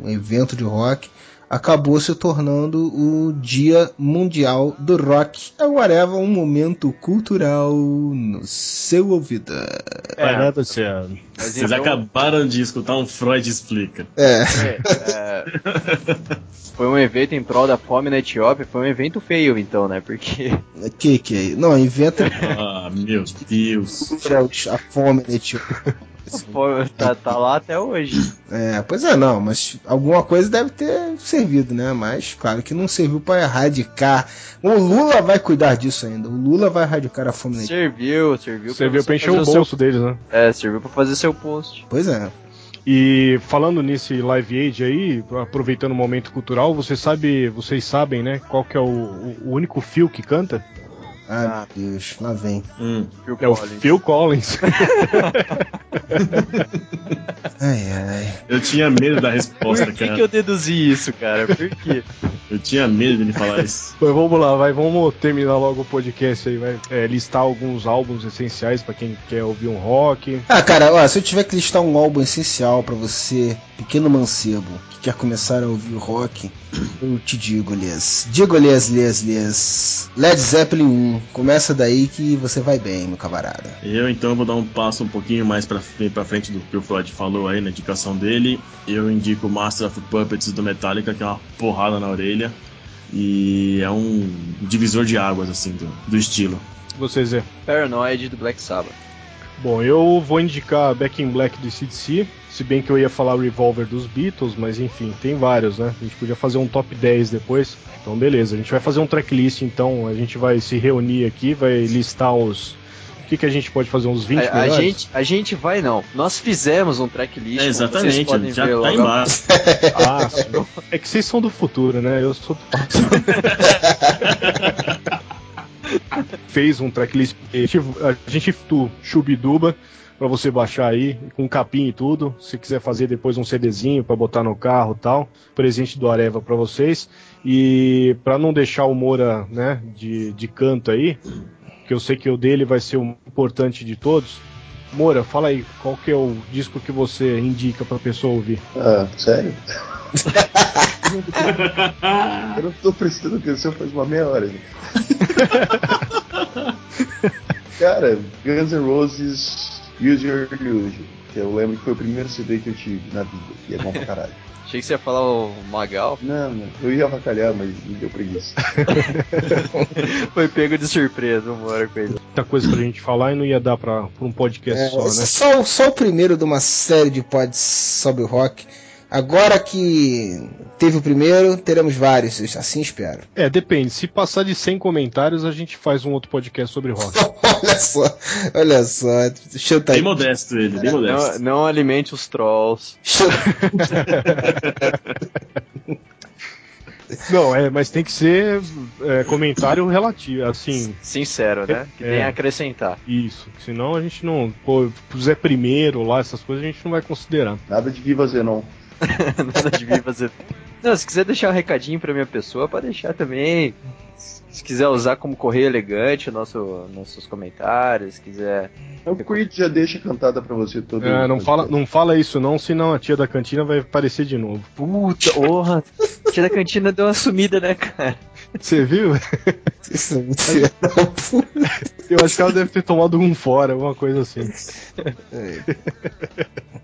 um evento de rock, acabou se tornando o Dia Mundial do Rock. Agora um momento cultural no seu ouvido. nada ser. Mas Vocês então- acabaram de escutar um Freud explica. É, É, foi um evento em prol da fome na Etiópia, foi um evento feio então, né? Porque que que é? Não, inventa Ah, meu Deus. a fome na Etiópia. Fome tá, tá lá até hoje. É, pois é, não, mas alguma coisa deve ter servido, né? Mas claro que não serviu para erradicar. O Lula vai cuidar disso ainda. O Lula vai erradicar a fome. Serviu, serviu Você viu você pra encher o seu- bolso deles, né? É, serviu pra fazer seu post. Pois é. E falando nesse Live Aid aí, aproveitando o momento cultural, você sabe, vocês sabem, né, qual que é o, o- o único fio que canta? Ah, meu Deus, lá vem. Hum. Phil É o Collins. Phil Collins. Ai, ai. Eu tinha medo da resposta, Por que, cara. que eu deduzi isso, cara? Por quê? Eu tinha medo dele falar isso. Mas vamos lá, vai, vamos terminar logo o podcast aí, vai é, listar alguns álbuns essenciais pra quem quer ouvir um rock. Ah, cara, ó, se eu tiver que listar um álbum essencial pra você, pequeno mancebo, que quer começar a ouvir rock, eu te digo, Lias. Digo, Lias, Lias, Lias. Led Zeppelin 1. Começa daí que você vai bem, meu camarada. Eu então vou dar um passo um pouquinho mais pra, pra frente do que o Freud falou aí na indicação dele. Eu indico Master of Puppets do Metallica, que é uma porrada na orelha. E é um divisor de águas, assim, do, do estilo. Vocês é. Paranoid do Black Sabbath. Bom, eu vou indicar Back in Black do CDC, se bem que eu ia falar Revolver dos Beatles, mas enfim, tem vários, né? A gente podia fazer um top 10 depois. Então, beleza, a gente vai fazer um tracklist, então a gente vai se reunir aqui, vai listar os. O que, que a gente pode fazer? Uns 20 A, a gente, a gente vai não. Nós fizemos um tracklist. É, exatamente, podem já ver tá logo embaixo. Ah, sim. É que vocês são do futuro, né? Eu sou do passado. Fez um tracklist. A gente, a gente tu chubiduba pra você baixar aí, com capim e tudo. Se quiser fazer depois um CDzinho pra botar no carro tal. Presente do Areva pra vocês. E pra não deixar o Moura, né, de, de canto aí, que eu sei que o dele vai ser o importante de todos. Moura, fala aí, qual que é o disco que você indica pra pessoa ouvir? Ah, sério? eu não tô prestando atenção faz uma meia hora. Cara, Guns N' Roses Use Your Illusion. Que eu lembro que foi o primeiro CD que eu tive na vida. E é bom pra caralho. Achei que você ia falar o Magal. Não, não, eu ia avacalhar, mas me deu preguiça. Foi pego de surpresa, humor com ele. muita coisa pra gente falar e não ia dar pra, pra um podcast É, só, né? só, só o primeiro de uma série de pods sobre o rock. Agora que teve o primeiro, teremos vários, assim espero. É, depende. Se passar de 100 comentários, a gente faz um outro podcast sobre rock. olha só, olha só. Chuta Bem modesto ele, bem Não, modesto. não alimente os trolls. Não, é, mas tem que ser é, comentário relativo, assim, Sincero, né? Que É. tem a acrescentar. isso. Senão a gente não. Pô, puser primeiro lá, essas coisas a gente não vai considerar. Nada de Viva Zenon. Nada de vir fazer. Não, se quiser deixar um recadinho pra minha pessoa, pode deixar também. Se quiser usar como correio elegante o nosso, nossos comentários, se quiser. O Creed já deixa cantada pra você todo É, não, fala, não fala isso não, senão a tia da cantina vai aparecer de novo. Puta, porra! Tia da cantina deu uma sumida, né, cara? Você viu? Isso é puta. Eu acho que ela deve ter tomado um fora, alguma coisa assim.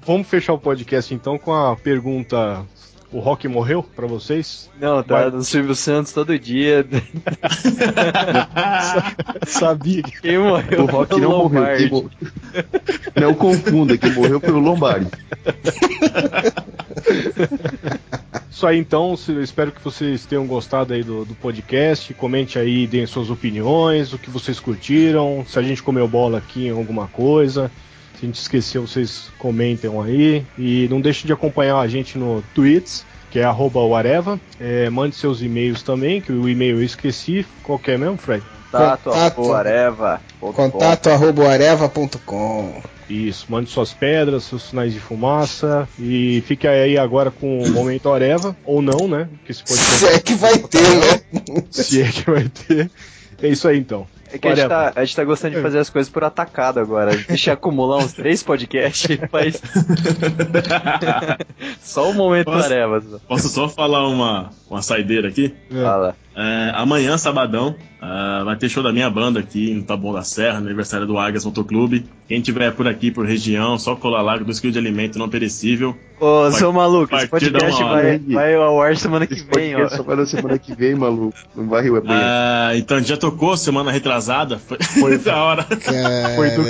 Vamos fechar o podcast então com a pergunta: O rock morreu pra vocês? Não, tá Vai. no Silvio Santos todo dia. Sabia que. Quem morreu? O Rock não morreu. Lombardi. Quem mo- Não confunda, quem morreu foi o Lombardi. Isso aí então, espero que vocês tenham gostado aí do, do podcast. Comente aí, deem suas opiniões, o que vocês curtiram, se a gente comeu bola aqui em alguma coisa. Se a gente esqueceu, vocês comentem aí. E não deixe de acompanhar a gente no Tweets, que é arroba Areva. É, mande seus e-mails também, que o e-mail eu esqueci. Qual que é mesmo, Fred? Contato, Contato. arroba areva ponto com. Contato arroba areva.com. Isso, mande suas pedras, seus sinais de fumaça. E fique aí agora com o momento Areva, ou não, né? Porque esse podcast Se é que vai ter, né? se é que vai ter. É isso aí então. É que a gente, tá, a gente tá gostando de fazer as coisas por atacado agora. Deixa acumular uns três podcasts e faz. Só o momento Posso? areva. Posso só falar uma, uma saideira aqui? Fala. É, amanhã, sabadão, ah, vai ter show da minha banda aqui no Taboão da Serra, no aniversário do Águias Motoclube. Quem tiver por aqui, por região, só colar lá com 2 kg de alimento não perecível. Ô, Vai- seu maluco, esse podcast vai, vai ao ar semana que Esse vem, ó. podcast só vai na semana que vem, maluco. Não vai rir amanhã. Ah, então, a gente já tocou semana retrasada. Foi, foi da hora. Foi do,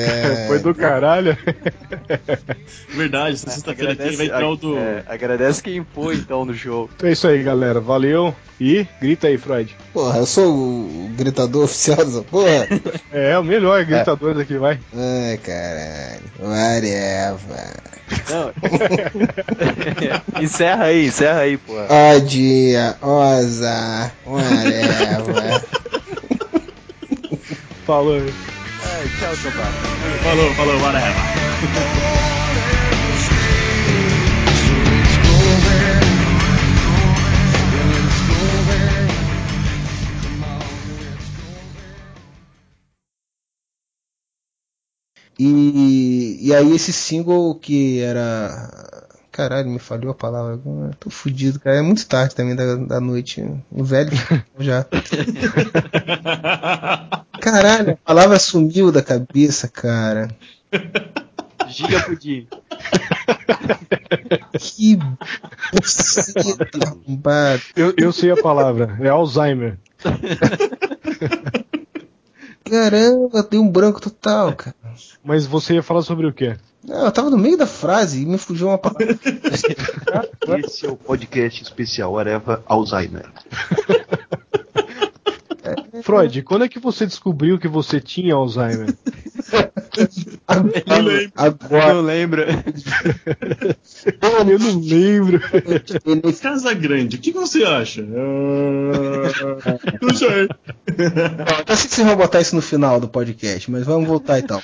foi do caralho. Verdade, essa sexta-feira aqui vai entrar o do. é, agradece quem foi então no. Então é isso aí, galera. Valeu. E grita aí, Freud. Porra, eu sou o gritador oficial dessa porra. É, o melhor gritador daqui, vai. Ai, caralho. Whatever. Não. encerra aí, encerra aí, pô. Ó dia, oza, whatever. Falou aí. tchau, seu pai. Falou, falou, whatever. E, e aí esse single que era. Caralho, me falhou a palavra. Tô fudido, cara. É muito tarde também da, da noite. O velho já. Caralho, a palavra sumiu da cabeça, cara. Giga pudim. Que buceta arrombado. Eu, eu sei a palavra. É Alzheimer. Caramba, dei um branco total, cara. Mas você ia falar sobre o quê? Não, eu tava no meio da frase e me fugiu uma palavra. Esse é o podcast especial Areva Alzheimer. Freud, quando é que você descobriu que você tinha Alzheimer? Agora, agora Não lembra? Mano, eu não lembro. Casa Grande, o que você acha? Ah, não sei. Eu sei que vocês vão botar isso no final do podcast, mas vamos voltar então.